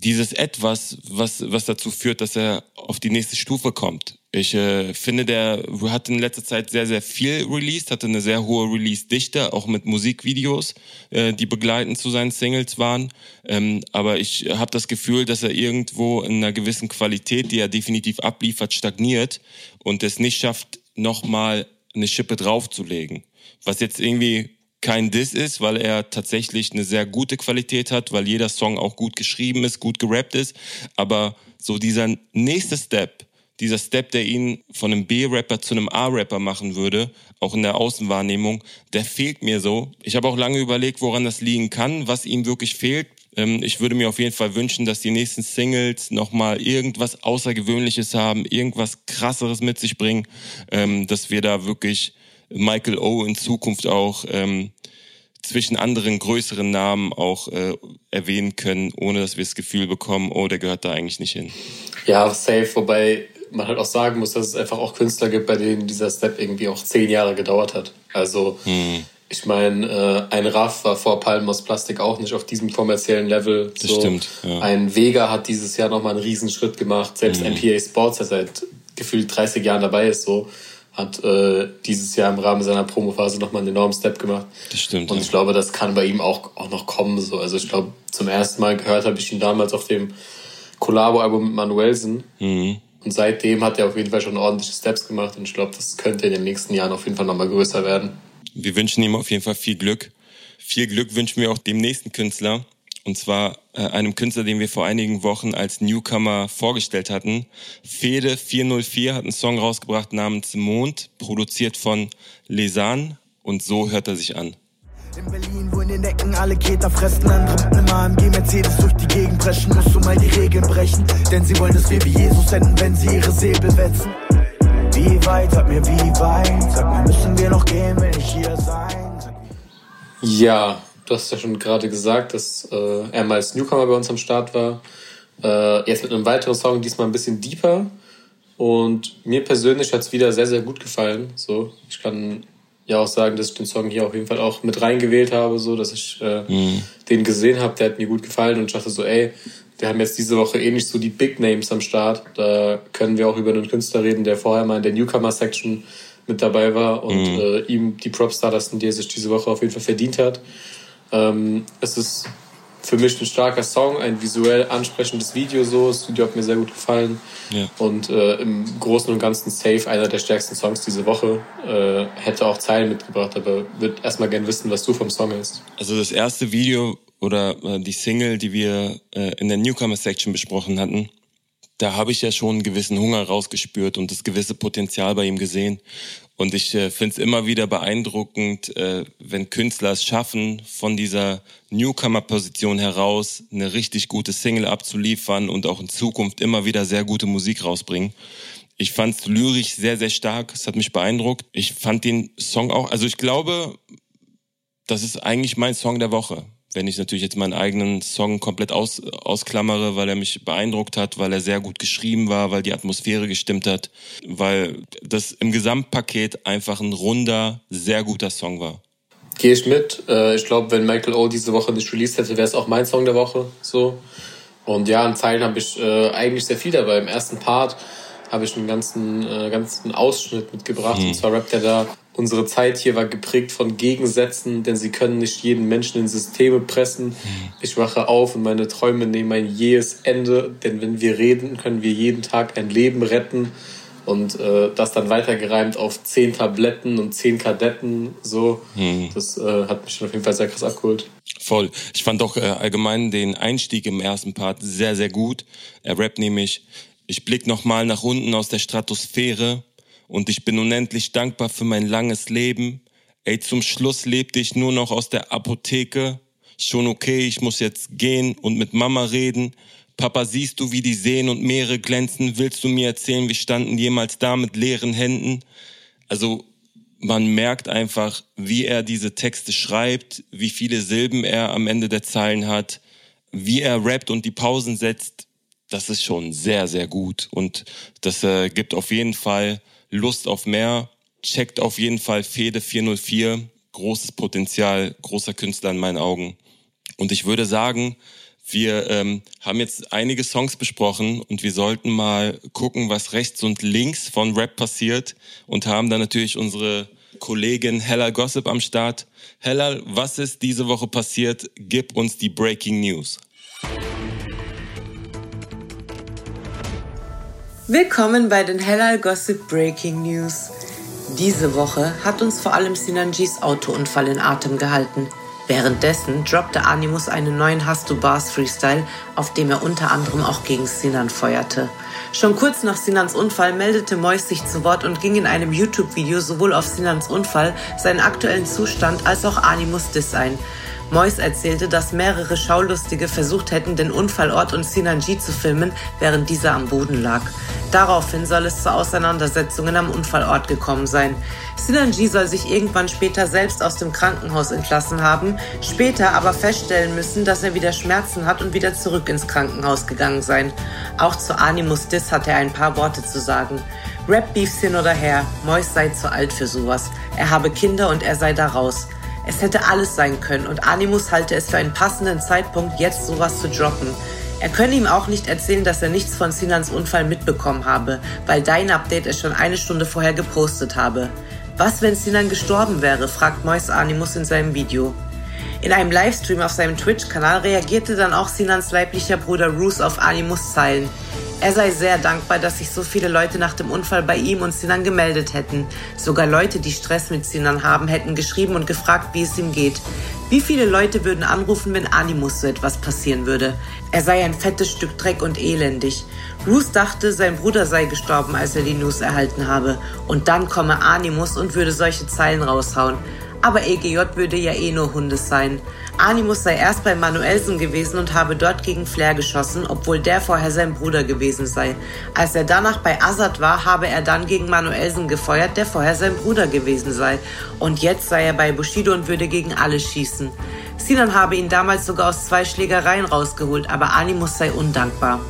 dieses etwas, was, was dazu führt, dass er auf die nächste Stufe kommt. Ich äh, finde, der hat in letzter Zeit sehr, sehr viel released, hatte eine sehr hohe Release-Dichte, auch mit Musikvideos, äh, die begleitend zu seinen Singles waren. Ähm, aber ich habe das Gefühl, dass er irgendwo in einer gewissen Qualität, die er definitiv abliefert, stagniert und es nicht schafft, nochmal eine Schippe draufzulegen. Was jetzt irgendwie kein Diss ist, weil er tatsächlich eine sehr gute Qualität hat, weil jeder Song auch gut geschrieben ist, gut gerappt ist. Aber so dieser nächste Step, dieser Step, der ihn von einem B-Rapper zu einem A-Rapper machen würde, auch in der Außenwahrnehmung, der fehlt mir so. Ich habe auch lange überlegt, woran das liegen kann, was ihm wirklich fehlt. Ähm, ich würde mir auf jeden Fall wünschen, dass die nächsten Singles nochmal irgendwas Außergewöhnliches haben, irgendwas Krasseres mit sich bringen, ähm, dass wir da wirklich Michael O in Zukunft auch ähm, zwischen anderen größeren Namen auch äh, erwähnen können, ohne dass wir das Gefühl bekommen, oh, der gehört da eigentlich nicht hin. Ja, safe, wobei man halt auch sagen muss, dass es einfach auch Künstler gibt, bei denen dieser Step irgendwie auch zehn Jahre gedauert hat. Also hm. Ich meine, äh, ein Raff war vor Palmen aus Plastik auch nicht auf diesem kommerziellen Level. Das so. stimmt. Ja. Ein Vega hat dieses Jahr nochmal einen Riesenschritt gemacht. Selbst hm. NPA Sports, der seit gefühlt 30 Jahren dabei ist, so hat äh, dieses Jahr im Rahmen seiner Promophase nochmal einen enormen Step gemacht. Das stimmt. Und ja. ich glaube, das kann bei ihm auch, auch noch kommen. So. Also ich glaube, zum ersten Mal gehört habe ich ihn damals auf dem Collabo-Album mit Manuelsen. Mhm. Und seitdem hat er auf jeden Fall schon ordentliche Steps gemacht und ich glaube, das könnte in den nächsten Jahren auf jeden Fall nochmal größer werden. Wir wünschen ihm auf jeden Fall viel Glück. Viel Glück wünschen wir auch dem nächsten Künstler. Und zwar äh, einem Künstler, den wir vor einigen Wochen als Newcomer vorgestellt hatten. Fede 404 hat einen Song rausgebracht namens Mond, produziert von Lesan. Und so hört er sich an. In Berlin, wo in den Ecken alle Keter fressen, andere mit einem AMG Mercedes durch die Gegend brechen, musst du mal die Regeln brechen, denn sie wollen, dass wir wie Jesus senden, wenn sie ihre Säbel wetzen. Wie weit, sag mir wie weit, sag mir, müssen wir noch gehen, wenn ich hier sein? Ja, du hast ja schon gerade gesagt, dass äh, er mal als Newcomer bei uns am Start war. Äh, jetzt mit einem weiteren Song, diesmal ein bisschen deeper. Und mir persönlich hat es wieder sehr, sehr gut gefallen. So, ich kann ja auch sagen, dass ich den Song hier auf jeden Fall auch mit reingewählt habe, so dass ich äh, mhm. den gesehen habe, der hat mir gut gefallen und ich dachte so, ey, wir haben jetzt diese Woche eh nicht so die Big Names am Start. Da können wir auch über einen Künstler reden, der vorher mal in der Newcomer-Section mit dabei war und mhm. äh, ihm die Props da lassen, die er sich diese Woche auf jeden Fall verdient hat. Ähm, es ist für mich ein starker Song, ein visuell ansprechendes Video so. Das Video hat mir sehr gut gefallen. Ja. Und äh, im Großen und Ganzen safe einer der stärksten Songs diese Woche. Äh, hätte auch Zeilen mitgebracht, aber würde erstmal gerne wissen, was du vom Song hältst. Also das erste Video oder äh, die Single, die wir äh, in der Newcomer-Section besprochen hatten, da habe ich ja schon einen gewissen Hunger rausgespürt und das gewisse Potenzial bei ihm gesehen. Und ich äh, finde es immer wieder beeindruckend, äh, wenn Künstler es schaffen, von dieser Newcomer-Position heraus eine richtig gute Single abzuliefern und auch in Zukunft immer wieder sehr gute Musik rausbringen. Ich fand es lyrisch sehr, sehr stark. Es hat mich beeindruckt. Ich fand den Song auch, also ich glaube, das ist eigentlich mein Song der Woche wenn ich natürlich jetzt meinen eigenen Song komplett aus, ausklammere, weil er mich beeindruckt hat, weil er sehr gut geschrieben war, weil die Atmosphäre gestimmt hat, weil das im Gesamtpaket einfach ein runder, sehr guter Song war. Gehe ich mit. Äh, ich glaube, wenn Michael O diese Woche nicht released hätte, wäre es auch mein Song der Woche. So. Und ja, in Zeilen habe ich äh, eigentlich sehr viel dabei. Im ersten Part habe ich einen ganzen, äh, ganzen Ausschnitt mitgebracht. Mhm. Und zwar rappt er da Unsere Zeit hier war geprägt von Gegensätzen, denn sie können nicht jeden Menschen in Systeme pressen. Mhm. Ich wache auf und meine Träume nehmen ein jähes Ende, denn wenn wir reden, können wir jeden Tag ein Leben retten. Und äh, das dann weitergereimt auf zehn Tabletten und zehn Kadetten, so. Mhm. Das äh, hat mich auf jeden Fall sehr krass abgeholt. Voll. Ich fand auch äh, allgemein den Einstieg im ersten Part sehr, sehr gut. Er rappt nämlich, ich blick nochmal nach unten aus der Stratosphäre und ich bin unendlich dankbar für mein langes Leben. Ey, zum Schluss lebte ich nur noch aus der Apotheke. Schon okay, ich muss jetzt gehen und mit Mama reden. Papa, siehst du, wie die Seen und Meere glänzen? Willst du mir erzählen, wir standen jemals da mit leeren Händen? Also, man merkt einfach, wie er diese Texte schreibt, wie viele Silben er am Ende der Zeilen hat, wie er rappt und die Pausen setzt. das ist schon sehr, sehr gut. Und das äh, gibt auf jeden Fall Lust auf mehr. Checkt auf jeden Fall Fede 404. Großes Potenzial, großer Künstler in meinen Augen. Und ich würde sagen, wir ähm, haben jetzt einige Songs besprochen und wir sollten mal gucken, was rechts und links von Rap passiert und haben dann natürlich unsere Kollegin Hella Gossip am Start. Hella, was ist diese Woche passiert? Gib uns die Breaking News. Willkommen bei den Hellal Gossip Breaking News. Diese Woche hat uns vor allem Sinanjis Autounfall in Atem gehalten. Währenddessen droppte Animus einen neuen Hast du Bars Freestyle, auf dem er unter anderem auch gegen Sinan feuerte. Schon kurz nach Sinans Unfall meldete Mois sich zu Wort und ging in einem YouTube-Video sowohl auf Sinans Unfall, seinen aktuellen Zustand als auch Animus Diss ein. Mois erzählte, dass mehrere Schaulustige versucht hätten, den Unfallort und Sinanji zu filmen, während dieser am Boden lag. Daraufhin soll es zu Auseinandersetzungen am Unfallort gekommen sein. Sinanji soll sich irgendwann später selbst aus dem Krankenhaus entlassen haben, später aber feststellen müssen, dass er wieder Schmerzen hat und wieder zurück ins Krankenhaus gegangen sein. Auch zu Animus Dis hat er ein paar Worte zu sagen. Rap Beefs hin oder her, Mois sei zu alt für sowas. Er habe Kinder und er sei da raus. Es hätte alles sein können und Animus halte es für einen passenden Zeitpunkt, jetzt sowas zu droppen. Er könne ihm auch nicht erzählen, dass er nichts von Sinans Unfall mitbekommen habe, weil dein Update es schon eine Stunde vorher gepostet habe. Was, wenn Sinan gestorben wäre, fragt Mois Animus in seinem Video. In einem Livestream auf seinem Twitch-Kanal reagierte dann auch Sinans leiblicher Bruder Roos auf Animus Zeilen. Er sei sehr dankbar, dass sich so viele Leute nach dem Unfall bei ihm und Sinan gemeldet hätten. Sogar Leute, die Stress mit Sinan haben, hätten geschrieben und gefragt, wie es ihm geht. Wie viele Leute würden anrufen, wenn Animus so etwas passieren würde? Er sei ein fettes Stück Dreck und elendig. Bruce dachte, sein Bruder sei gestorben, als er die News erhalten habe. Und dann komme Animus und würde solche Zeilen raushauen. Aber EGJ würde ja eh nur Hundes sein. Animus sei erst bei Manuelsen gewesen und habe dort gegen Flair geschossen, obwohl der vorher sein Bruder gewesen sei. Als er danach bei Azad war, habe er dann gegen Manuelsen gefeuert, der vorher sein Bruder gewesen sei. Und jetzt sei er bei Bushido und würde gegen alle schießen. Sinan habe ihn damals sogar aus zwei Schlägereien rausgeholt, aber Animus sei undankbar.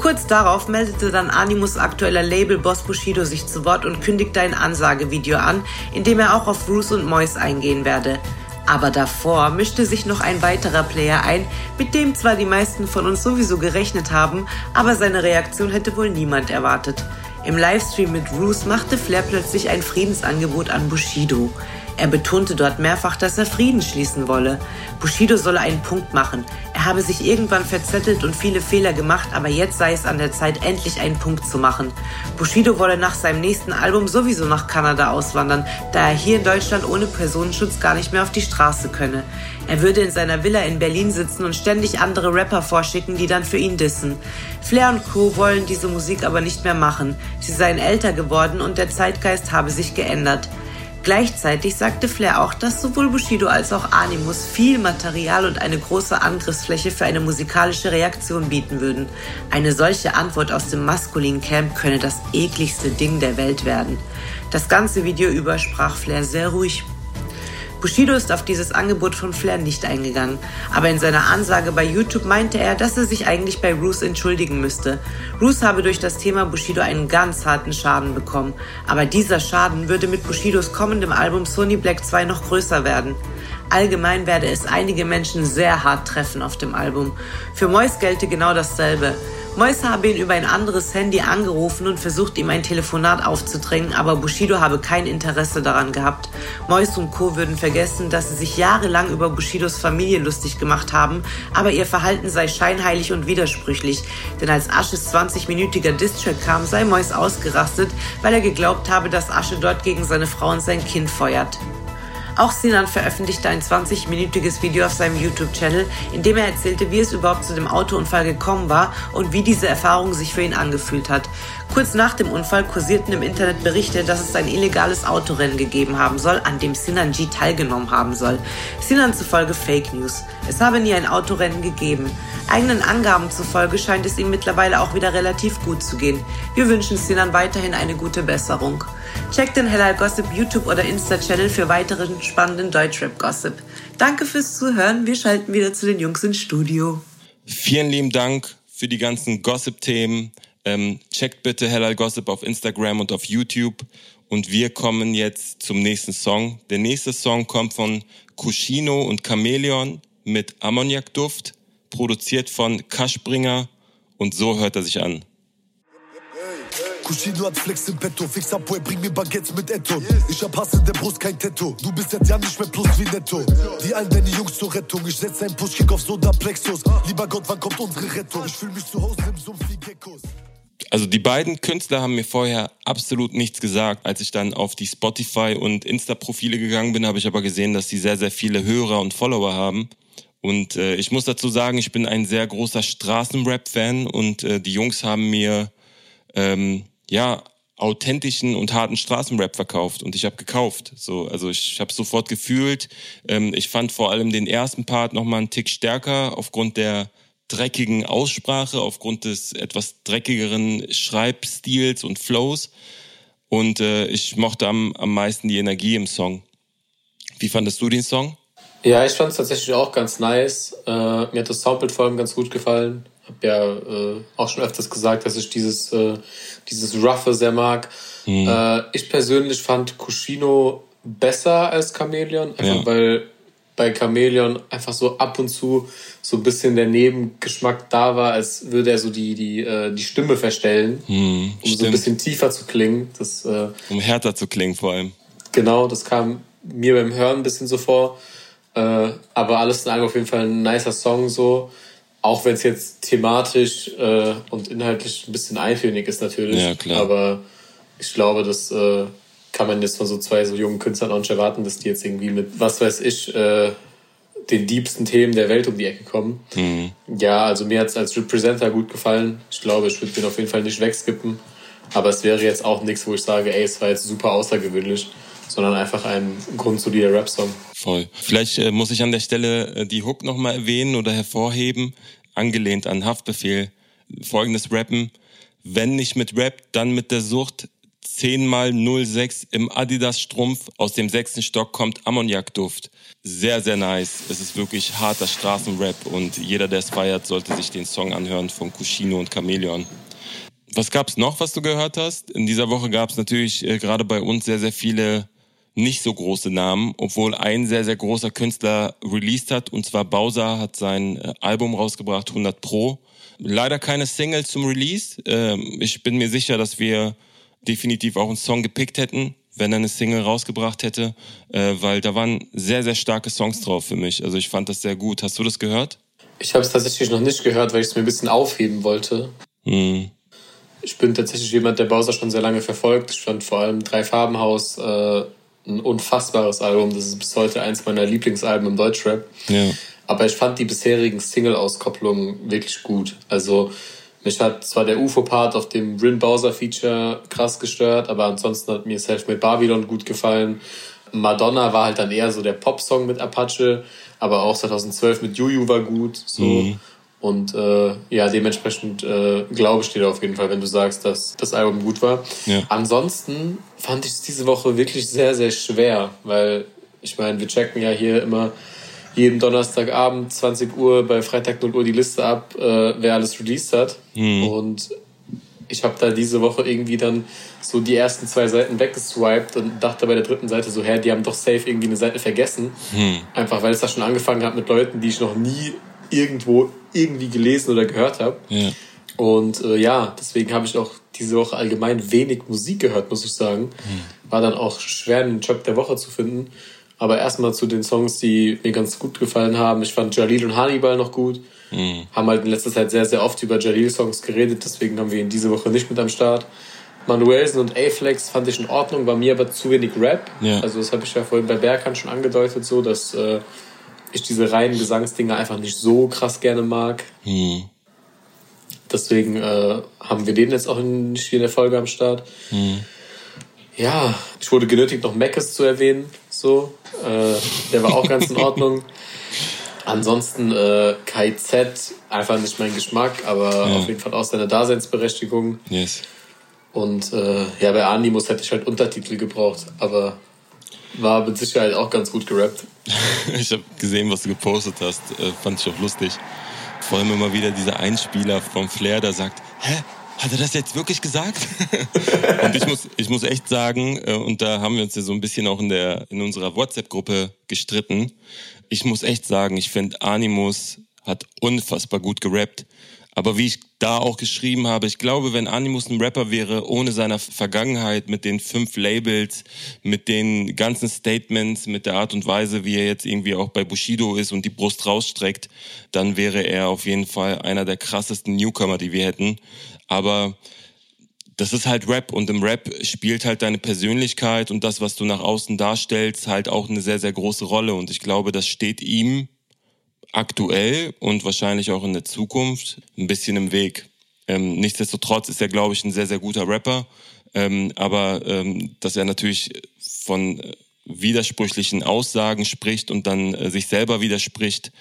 Kurz darauf meldete dann Animus aktueller Label-Boss Bushido sich zu Wort und kündigte ein Ansagevideo an, in dem er auch auf Bruce und Mois eingehen werde. Aber davor mischte sich noch ein weiterer Player ein, mit dem zwar die meisten von uns sowieso gerechnet haben, aber seine Reaktion hätte wohl niemand erwartet. Im Livestream mit Bruce machte Flair plötzlich ein Friedensangebot an Bushido. Er betonte dort mehrfach, dass er Frieden schließen wolle. Bushido solle einen Punkt machen. Er habe sich irgendwann verzettelt und viele Fehler gemacht, aber jetzt sei es an der Zeit, endlich einen Punkt zu machen. Bushido wolle nach seinem nächsten Album sowieso nach Kanada auswandern, da er hier in Deutschland ohne Personenschutz gar nicht mehr auf die Straße könne. Er würde in seiner Villa in Berlin sitzen und ständig andere Rapper vorschicken, die dann für ihn dissen. Flair und Co. wollen diese Musik aber nicht mehr machen. Sie seien älter geworden und der Zeitgeist habe sich geändert. Gleichzeitig sagte Flair auch, dass sowohl Bushido als auch Animus viel Material und eine große Angriffsfläche für eine musikalische Reaktion bieten würden. Eine solche Antwort aus dem maskulinen Camp könne das ekligste Ding der Welt werden. Das ganze Video über sprach Flair sehr ruhig. Bushido ist auf dieses Angebot von Flair nicht eingegangen, aber in seiner Ansage bei YouTube meinte er, dass er sich eigentlich bei Roos entschuldigen müsste. Roos habe durch das Thema Bushido einen ganz harten Schaden bekommen, aber dieser Schaden würde mit Bushidos kommendem Album Sony Black 2 noch größer werden. Allgemein werde es einige Menschen sehr hart treffen auf dem Album. Für Mois gelte genau dasselbe. Mois habe ihn über ein anderes Handy angerufen und versucht, ihm ein Telefonat aufzudrängen, aber Bushido habe kein Interesse daran gehabt. Mois und Co. würden vergessen, dass sie sich jahrelang über Bushidos Familie lustig gemacht haben, aber ihr Verhalten sei scheinheilig und widersprüchlich. Denn als Asches 20-minütiger Distrack kam, sei Mois ausgerastet, weil er geglaubt habe, dass Asche dort gegen seine Frau und sein Kind feuert. Auch Sinan veröffentlichte ein 20-minütiges Video auf seinem YouTube-Channel, in dem er erzählte, wie es überhaupt zu dem Autounfall gekommen war und wie diese Erfahrung sich für ihn angefühlt hat. Kurz nach dem Unfall kursierten im Internet Berichte, dass es ein illegales Autorennen gegeben haben soll, an dem Sinan G teilgenommen haben soll. Sinan zufolge Fake News. Es habe nie ein Autorennen gegeben. Eigenen Angaben zufolge scheint es ihm mittlerweile auch wieder relativ gut zu gehen. Wir wünschen Sinan weiterhin eine gute Besserung. Checkt den Hellal Gossip YouTube oder Insta-Channel für weiteren spannenden Deutschrap-Gossip. Danke fürs Zuhören. Wir schalten wieder zu den Jungs ins Studio. Vielen lieben Dank für die ganzen Gossip-Themen. Ähm, checkt bitte Hellal Gossip auf Instagram und auf YouTube. Und wir kommen jetzt zum nächsten Song. Der nächste Song kommt von Cuscino und Chameleon mit Ammoniakduft, produziert von Kaschbringer. Und so hört er sich an. Cuscino hat Flex im Petto, fix ab, boy, bring mir Baguettes mit Etto. Ich hab Hass in der Brust, kein Tattoo. Du bist jetzt ja nicht mehr plus wie Netto. Die allen deine Jungs zur Rettung. Ich setz einen Pushkick auf Soda-Plexus. Lieber Gott, wann kommt unsere Rettung? Ich fühl mich zu Hause im Sumpf wie Geckos. Also die beiden Künstler haben mir vorher absolut nichts gesagt. Als ich dann auf die Spotify und Insta-Profile gegangen bin, habe ich aber gesehen, dass sie sehr, sehr viele Hörer und Follower haben. Und äh, ich muss dazu sagen, ich bin ein sehr großer Straßenrap-Fan und äh, die Jungs haben mir ähm, ja authentischen und harten Straßenrap verkauft und ich habe gekauft. So, also ich habe sofort gefühlt. Ähm, ich fand vor allem den ersten Part noch mal einen Tick stärker aufgrund der dreckigen Aussprache, aufgrund des etwas dreckigeren Schreibstils und Flows. Und äh, ich mochte am, am meisten die Energie im Song. Wie fandest du den Song? Ja, ich fand es tatsächlich auch ganz nice. Äh, mir hat das Soundbild vor allem ganz gut gefallen. Hab ja äh, auch schon öfters gesagt, dass ich dieses, äh, dieses Roughe sehr mag. Äh, ich persönlich fand Kushino besser als Chameleon, einfach ja. weil bei Chameleon einfach so ab und zu so ein bisschen der Nebengeschmack da war, als würde er so die, die, äh, die Stimme verstellen, hm, um stimmt. so ein bisschen tiefer zu klingen. Das, äh, um härter zu klingen vor allem. Genau, das kam mir beim Hören ein bisschen so vor. Äh, aber alles in allem auf jeden Fall ein nicer Song so. Auch wenn es jetzt thematisch und inhaltlich ein bisschen eintönig ist natürlich. Ja, klar. Aber ich glaube, dass kann man jetzt von so zwei so jungen Künstlern auch nicht erwarten, dass die jetzt irgendwie mit, was weiß ich, äh, den diebsten Themen der Welt um die Ecke kommen. Mhm. Ja, also mir hat es als Representer gut gefallen. Ich glaube, ich würde den auf jeden Fall nicht wegskippen. Aber es wäre jetzt auch nichts, wo ich sage, ey, es war jetzt super außergewöhnlich, sondern einfach ein grundsolider Rap-Song. Voll. Vielleicht äh, muss ich an der Stelle äh, die Hook nochmal erwähnen oder hervorheben, angelehnt an Haftbefehl. Folgendes Rappen. Wenn nicht mit Rap, dann mit der Sucht 10 mal 06 im Adidas-Strumpf. Aus dem sechsten Stock kommt Ammoniakduft. Sehr, sehr nice. Es ist wirklich harter Straßenrap und jeder, der es feiert, sollte sich den Song anhören von Cuscino und Chameleon. Was gab's noch, was du gehört hast? In dieser Woche gab's natürlich äh, gerade bei uns sehr, sehr viele nicht so große Namen, obwohl ein sehr, sehr großer Künstler released hat, und zwar Bowser hat sein äh, Album rausgebracht, 100 Pro. Leider keine Single zum Release. Ähm, ich bin mir sicher, dass wir definitiv auch einen Song gepickt hätten, wenn er eine Single rausgebracht hätte, äh, weil da waren sehr, sehr starke Songs drauf für mich. Also ich fand das sehr gut. Hast du das gehört? Ich habe es tatsächlich noch nicht gehört, weil ich es mir ein bisschen aufheben wollte. Hm. Ich bin tatsächlich jemand, der Bowser schon sehr lange verfolgt. Ich fand vor allem Drei Farbenhaus äh, ein unfassbares Album. Das ist bis heute eins meiner Lieblingsalben im Deutschrap. Ja. Aber ich fand die bisherigen Single-Auskopplungen wirklich gut. Also mich hat zwar der UFO-Part auf dem Rin Bowser-Feature krass gestört, aber ansonsten hat mir Selfmade Babylon gut gefallen. Madonna war halt dann eher so der Pop-Song mit Apache, aber auch 2012 mit Juju war gut. So. Mhm. Und äh, ja, dementsprechend äh, glaube ich dir auf jeden Fall, wenn du sagst, dass das Album gut war. Ja. Ansonsten fand ich es diese Woche wirklich sehr, sehr schwer, weil ich meine, wir checken ja hier immer jeden Donnerstagabend 20 Uhr bei Freitag 0 Uhr die Liste ab, äh, wer alles released hat. Mhm. Und ich habe da diese Woche irgendwie dann so die ersten zwei Seiten weggeswiped und dachte bei der dritten Seite so, hä, die haben doch safe irgendwie eine Seite vergessen. Mhm. Einfach weil es da schon angefangen hat mit Leuten, die ich noch nie irgendwo irgendwie gelesen oder gehört habe. Ja. Und äh, ja, deswegen habe ich auch diese Woche allgemein wenig Musik gehört, muss ich sagen. Mhm. War dann auch schwer, einen Job der Woche zu finden. Aber erstmal zu den Songs, die mir ganz gut gefallen haben. Ich fand Jalil und Hannibal noch gut. Mhm. Haben halt in letzter Zeit sehr, sehr oft über Jalil-Songs geredet, deswegen haben wir ihn diese Woche nicht mit am Start. Manuelsen und A-Flex fand ich in Ordnung, war mir aber zu wenig Rap. Ja. Also das habe ich ja vorhin bei Berkan schon angedeutet, so dass äh, ich diese reinen Gesangsdinger einfach nicht so krass gerne mag. Mhm. Deswegen äh, haben wir den jetzt auch nicht hier in der Folge am Start. Mhm. Ja, ich wurde genötigt, noch Meckes zu erwähnen. So, äh, der war auch ganz in Ordnung. Ansonsten äh, KZ, einfach nicht mein Geschmack, aber ja. auf jeden Fall auch seine Daseinsberechtigung. Yes. Und äh, ja, bei Animus hätte ich halt Untertitel gebraucht, aber war mit Sicherheit auch ganz gut gerappt. (laughs) ich habe gesehen, was du gepostet hast, äh, fand ich auch lustig. vor allem immer wieder dieser Einspieler vom Flair, der sagt, hä, hat er das jetzt wirklich gesagt? (laughs) und ich muss, ich muss echt sagen, äh, und da haben wir uns ja so ein bisschen auch in der, in unserer WhatsApp-Gruppe gestritten. Ich muss echt sagen, ich finde Animus hat unfassbar gut gerappt. Aber wie ich da auch geschrieben habe, ich glaube, wenn Animus ein Rapper wäre, ohne seiner Vergangenheit, mit den fünf Labels, mit den ganzen Statements, mit der Art und Weise, wie er jetzt irgendwie auch bei Bushido ist und die Brust rausstreckt, dann wäre er auf jeden Fall einer der krassesten Newcomer, die wir hätten. Aber das ist halt Rap und im Rap spielt halt deine Persönlichkeit und das, was du nach außen darstellst, halt auch eine sehr, sehr große Rolle. Und ich glaube, das steht ihm aktuell und wahrscheinlich auch in der Zukunft ein bisschen im Weg. Ähm, nichtsdestotrotz ist er, glaube ich, ein sehr, sehr guter Rapper. Ähm, aber ähm, dass er natürlich von widersprüchlichen Aussagen spricht und dann äh, sich selber widerspricht,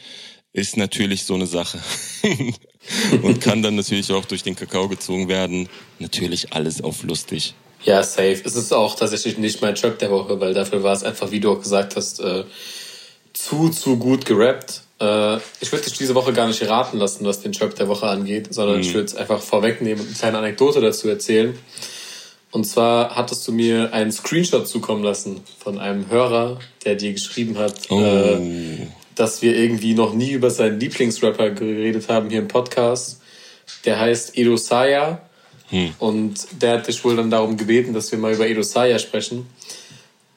ist natürlich so eine Sache. (laughs) (laughs) und kann dann natürlich auch durch den Kakao gezogen werden. Natürlich alles auf lustig. Ja, safe. Es ist auch tatsächlich nicht mein Track der Woche, weil dafür war es einfach, wie du auch gesagt hast, äh, zu, zu gut gerappt. Äh, ich würde dich diese Woche gar nicht raten lassen, was den Trap der Woche angeht, sondern mhm. ich würde es einfach vorwegnehmen und eine kleine Anekdote dazu erzählen. Und zwar hattest du mir einen Screenshot zukommen lassen von einem Hörer, der dir geschrieben hat, oh. äh, dass wir irgendwie noch nie über seinen Lieblingsrapper geredet haben hier im Podcast. Der heißt Edo Saya. Hm. Und der hat dich wohl dann darum gebeten, dass wir mal über Edo Saya sprechen.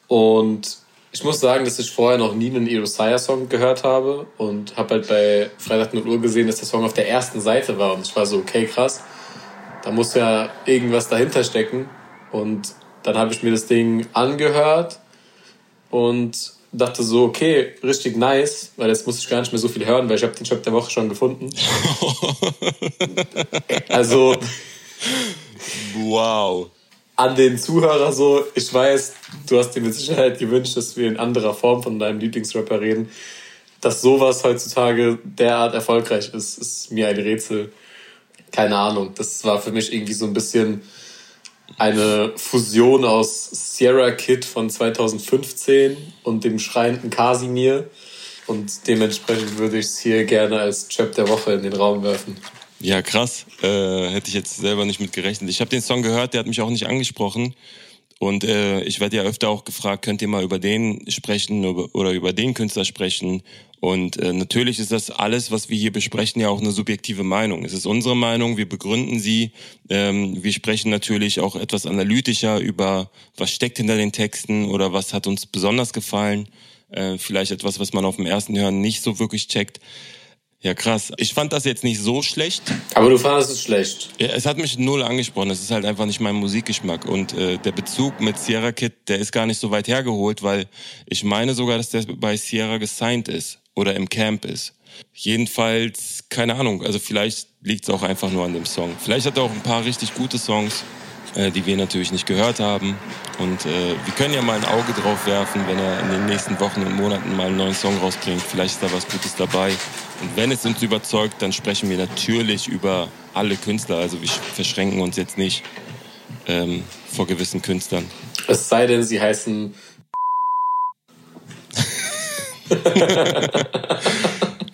Und ich muss sagen, dass ich vorher noch nie einen Erosaya-Song gehört habe und habe halt bei Freitag 0 Uhr gesehen, dass der Song auf der ersten Seite war und ich war so, okay, krass, da muss ja irgendwas dahinter stecken und dann habe ich mir das Ding angehört und dachte so, okay, richtig nice, weil jetzt muss ich gar nicht mehr so viel hören, weil ich habe den Shop der Woche schon gefunden. (laughs) also wow an den Zuhörer so, ich weiß, du hast dir mit Sicherheit gewünscht, dass wir in anderer Form von deinem Lieblingsrapper reden. Dass sowas heutzutage derart erfolgreich ist, ist mir ein Rätsel. Keine Ahnung. Das war für mich irgendwie so ein bisschen eine Fusion aus Sierra Kid von 2015 und dem schreienden Casimir. Und dementsprechend würde ich es hier gerne als Trap der Woche in den Raum werfen. Ja, krass. Äh, hätte ich jetzt selber nicht mit gerechnet. Ich habe den Song gehört, der hat mich auch nicht angesprochen. Und äh, ich werde ja öfter auch gefragt, könnt ihr mal über den sprechen oder über den Künstler sprechen? Und äh, natürlich ist das alles, was wir hier besprechen, ja auch eine subjektive Meinung. Es ist unsere Meinung, wir begründen sie. Ähm, wir sprechen natürlich auch etwas analytischer über, was steckt hinter den Texten oder was hat uns besonders gefallen. Äh, vielleicht etwas, was man auf dem ersten Hören nicht so wirklich checkt. Ja, krass. Ich fand das jetzt nicht so schlecht. Aber du fandest es schlecht. Ja, es hat mich null angesprochen. Es ist halt einfach nicht mein Musikgeschmack. Und äh, der Bezug mit Sierra Kid, der ist gar nicht so weit hergeholt, weil ich meine sogar, dass der bei Sierra gesigned ist oder im Camp ist. Jedenfalls, keine Ahnung. Also vielleicht liegt es auch einfach nur an dem Song. Vielleicht hat er auch ein paar richtig gute Songs, äh, die wir natürlich nicht gehört haben. Und äh, wir können ja mal ein Auge drauf werfen, wenn er in den nächsten Wochen und Monaten mal einen neuen Song rausbringt. Vielleicht ist da was Gutes dabei. Und wenn es uns überzeugt, dann sprechen wir natürlich über alle Künstler. Also wir verschränken uns jetzt nicht ähm, vor gewissen Künstlern. Es sei denn, sie heißen. (laughs) (laughs)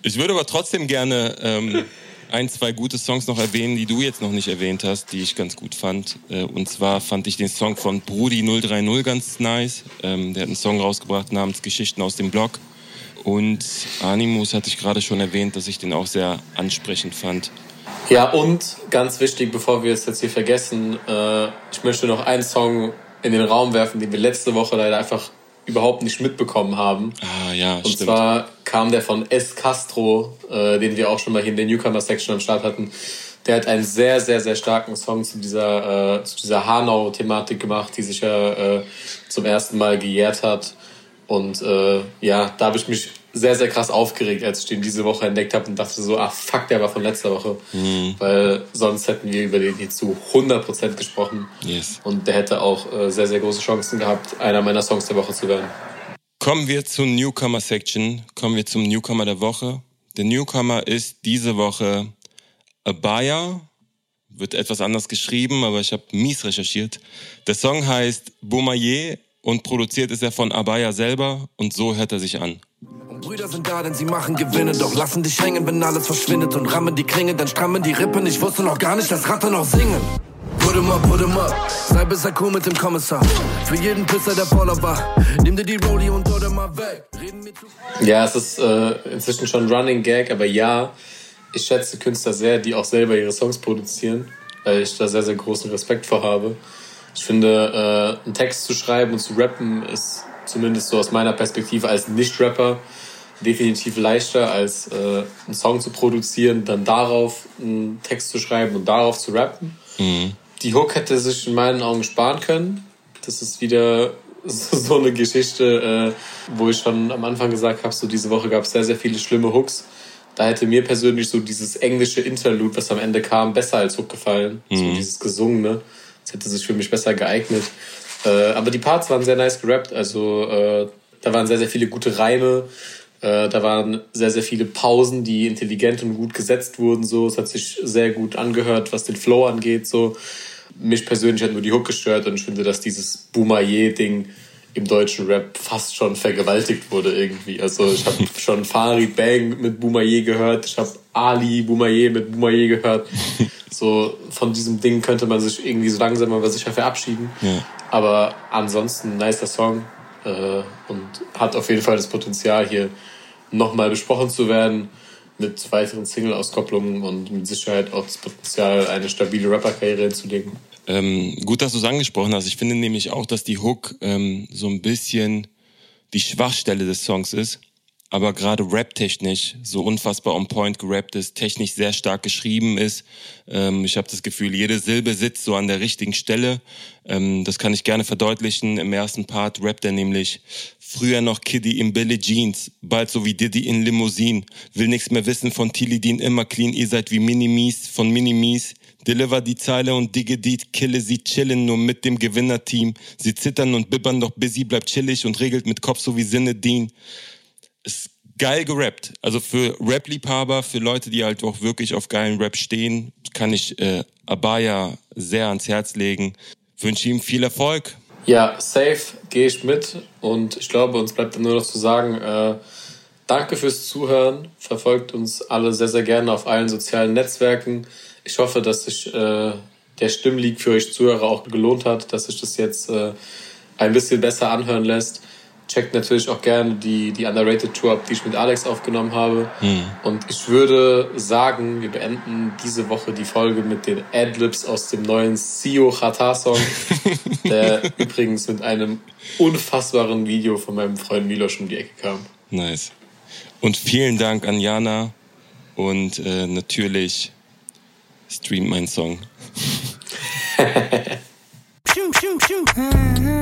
ich würde aber trotzdem gerne ähm, ein, zwei gute Songs noch erwähnen, die du jetzt noch nicht erwähnt hast, die ich ganz gut fand. Äh, und zwar fand ich den Song von Brudi 030 ganz nice. Ähm, der hat einen Song rausgebracht namens Geschichten aus dem Blog. Und Animus hatte ich gerade schon erwähnt, dass ich den auch sehr ansprechend fand. Ja, und ganz wichtig, bevor wir es jetzt hier vergessen, äh, ich möchte noch einen Song in den Raum werfen, den wir letzte Woche leider einfach überhaupt nicht mitbekommen haben. Ah, ja, Und stimmt. zwar kam der von S. Castro, äh, den wir auch schon mal hier in der Newcomer-Section am Start hatten. Der hat einen sehr, sehr, sehr starken Song zu dieser, äh, zu dieser Hanau-Thematik gemacht, die sich ja äh, zum ersten Mal gejährt hat. Und äh, ja, da habe ich mich sehr, sehr krass aufgeregt, als ich den diese Woche entdeckt habe und dachte so, ah fuck, der war von letzter Woche. Mhm. Weil sonst hätten wir über den hier zu 100% gesprochen. Yes. Und der hätte auch äh, sehr, sehr große Chancen gehabt, einer meiner Songs der Woche zu werden. Kommen wir zur Newcomer Section. Kommen wir zum Newcomer der Woche. Der Newcomer ist diese Woche Abaya. Wird etwas anders geschrieben, aber ich habe mies recherchiert. Der Song heißt Boumaier und produziert ist er von Abaya selber und so hört er sich an. Brüder sind da, denn sie machen Gewinne, doch lassen dich hängen, wenn alles verschwindet und rammen die Klinge, dann strammen die Rippen. Ich wusste noch gar nicht, dass Ratte noch singen. Put him up, put him up. Sei besser cool mit dem Kommissar. Für jeden Pisser, der voller war. Nimm dir die Rolli und oder mal weg. Ja, es ist äh, inzwischen schon Running Gag, aber ja, ich schätze Künstler sehr, die auch selber ihre Songs produzieren, weil ich da sehr, sehr großen Respekt vor habe. Ich finde, äh, einen Text zu schreiben und zu rappen ist zumindest so aus meiner Perspektive als Nicht-Rapper definitiv leichter, als äh, einen Song zu produzieren, dann darauf einen Text zu schreiben und darauf zu rappen. Mhm. Die Hook hätte sich in meinen Augen sparen können. Das ist wieder so eine Geschichte, äh, wo ich schon am Anfang gesagt habe, so diese Woche gab es sehr, sehr viele schlimme Hooks. Da hätte mir persönlich so dieses englische Interlude, was am Ende kam, besser als Hook gefallen. Mhm. So dieses Gesungene. Das hätte sich für mich besser geeignet. Äh, aber die Parts waren sehr nice gerappt. Also äh, da waren sehr, sehr viele gute Reime. Äh, da waren sehr, sehr viele Pausen, die intelligent und gut gesetzt wurden. So, es hat sich sehr gut angehört, was den Flow angeht. So, mich persönlich hat nur die Hook gestört und ich finde, dass dieses Boumaier-Ding im deutschen Rap fast schon vergewaltigt wurde irgendwie. Also ich habe (laughs) schon Farid Bang mit Boumaier gehört, ich habe Ali Boumaier mit Boumaier gehört. (laughs) So von diesem Ding könnte man sich irgendwie so langsam aber sicher verabschieden. Ja. Aber ansonsten nicer Song und hat auf jeden Fall das Potenzial hier nochmal besprochen zu werden mit weiteren Single-Auskopplungen und mit Sicherheit auch das Potenzial, eine stabile Rapper-Karriere hinzulegen. Ähm, gut, dass du es angesprochen hast. Ich finde nämlich auch, dass die Hook ähm, so ein bisschen die Schwachstelle des Songs ist aber gerade rap-technisch so unfassbar on point gerappt ist, technisch sehr stark geschrieben ist. Ähm, ich habe das Gefühl, jede Silbe sitzt so an der richtigen Stelle. Ähm, das kann ich gerne verdeutlichen. Im ersten Part rappt er nämlich früher noch Kiddy in Billy Jeans, bald so wie Diddy in Limousine. Will nichts mehr wissen von Tilidin, immer clean, ihr seid wie Minimis von Minimis. Deliver die Zeile und Digedit, kille sie chillen nur mit dem Gewinnerteam. Sie zittern und bibbern, doch Busy bleibt chillig und regelt mit Kopf so wie Sinne Dean ist geil gerappt. Also für Rap-Liebhaber, für Leute, die halt auch wirklich auf geilen Rap stehen, kann ich äh, Abaya sehr ans Herz legen. Wünsche ihm viel Erfolg. Ja, safe gehe ich mit und ich glaube, uns bleibt dann nur noch zu sagen, äh, danke fürs Zuhören. Verfolgt uns alle sehr, sehr gerne auf allen sozialen Netzwerken. Ich hoffe, dass sich äh, der Stimmleak für euch Zuhörer auch gelohnt hat, dass sich das jetzt äh, ein bisschen besser anhören lässt checkt natürlich auch gerne die, die Underrated Tour ab, die ich mit Alex aufgenommen habe. Mhm. Und ich würde sagen, wir beenden diese Woche die Folge mit den Adlibs aus dem neuen Sio Chata Song, (laughs) der übrigens mit einem unfassbaren Video von meinem Freund Milos um die Ecke kam. Nice. Und vielen Dank an Jana und äh, natürlich streamt mein Song. (laughs) (laughs)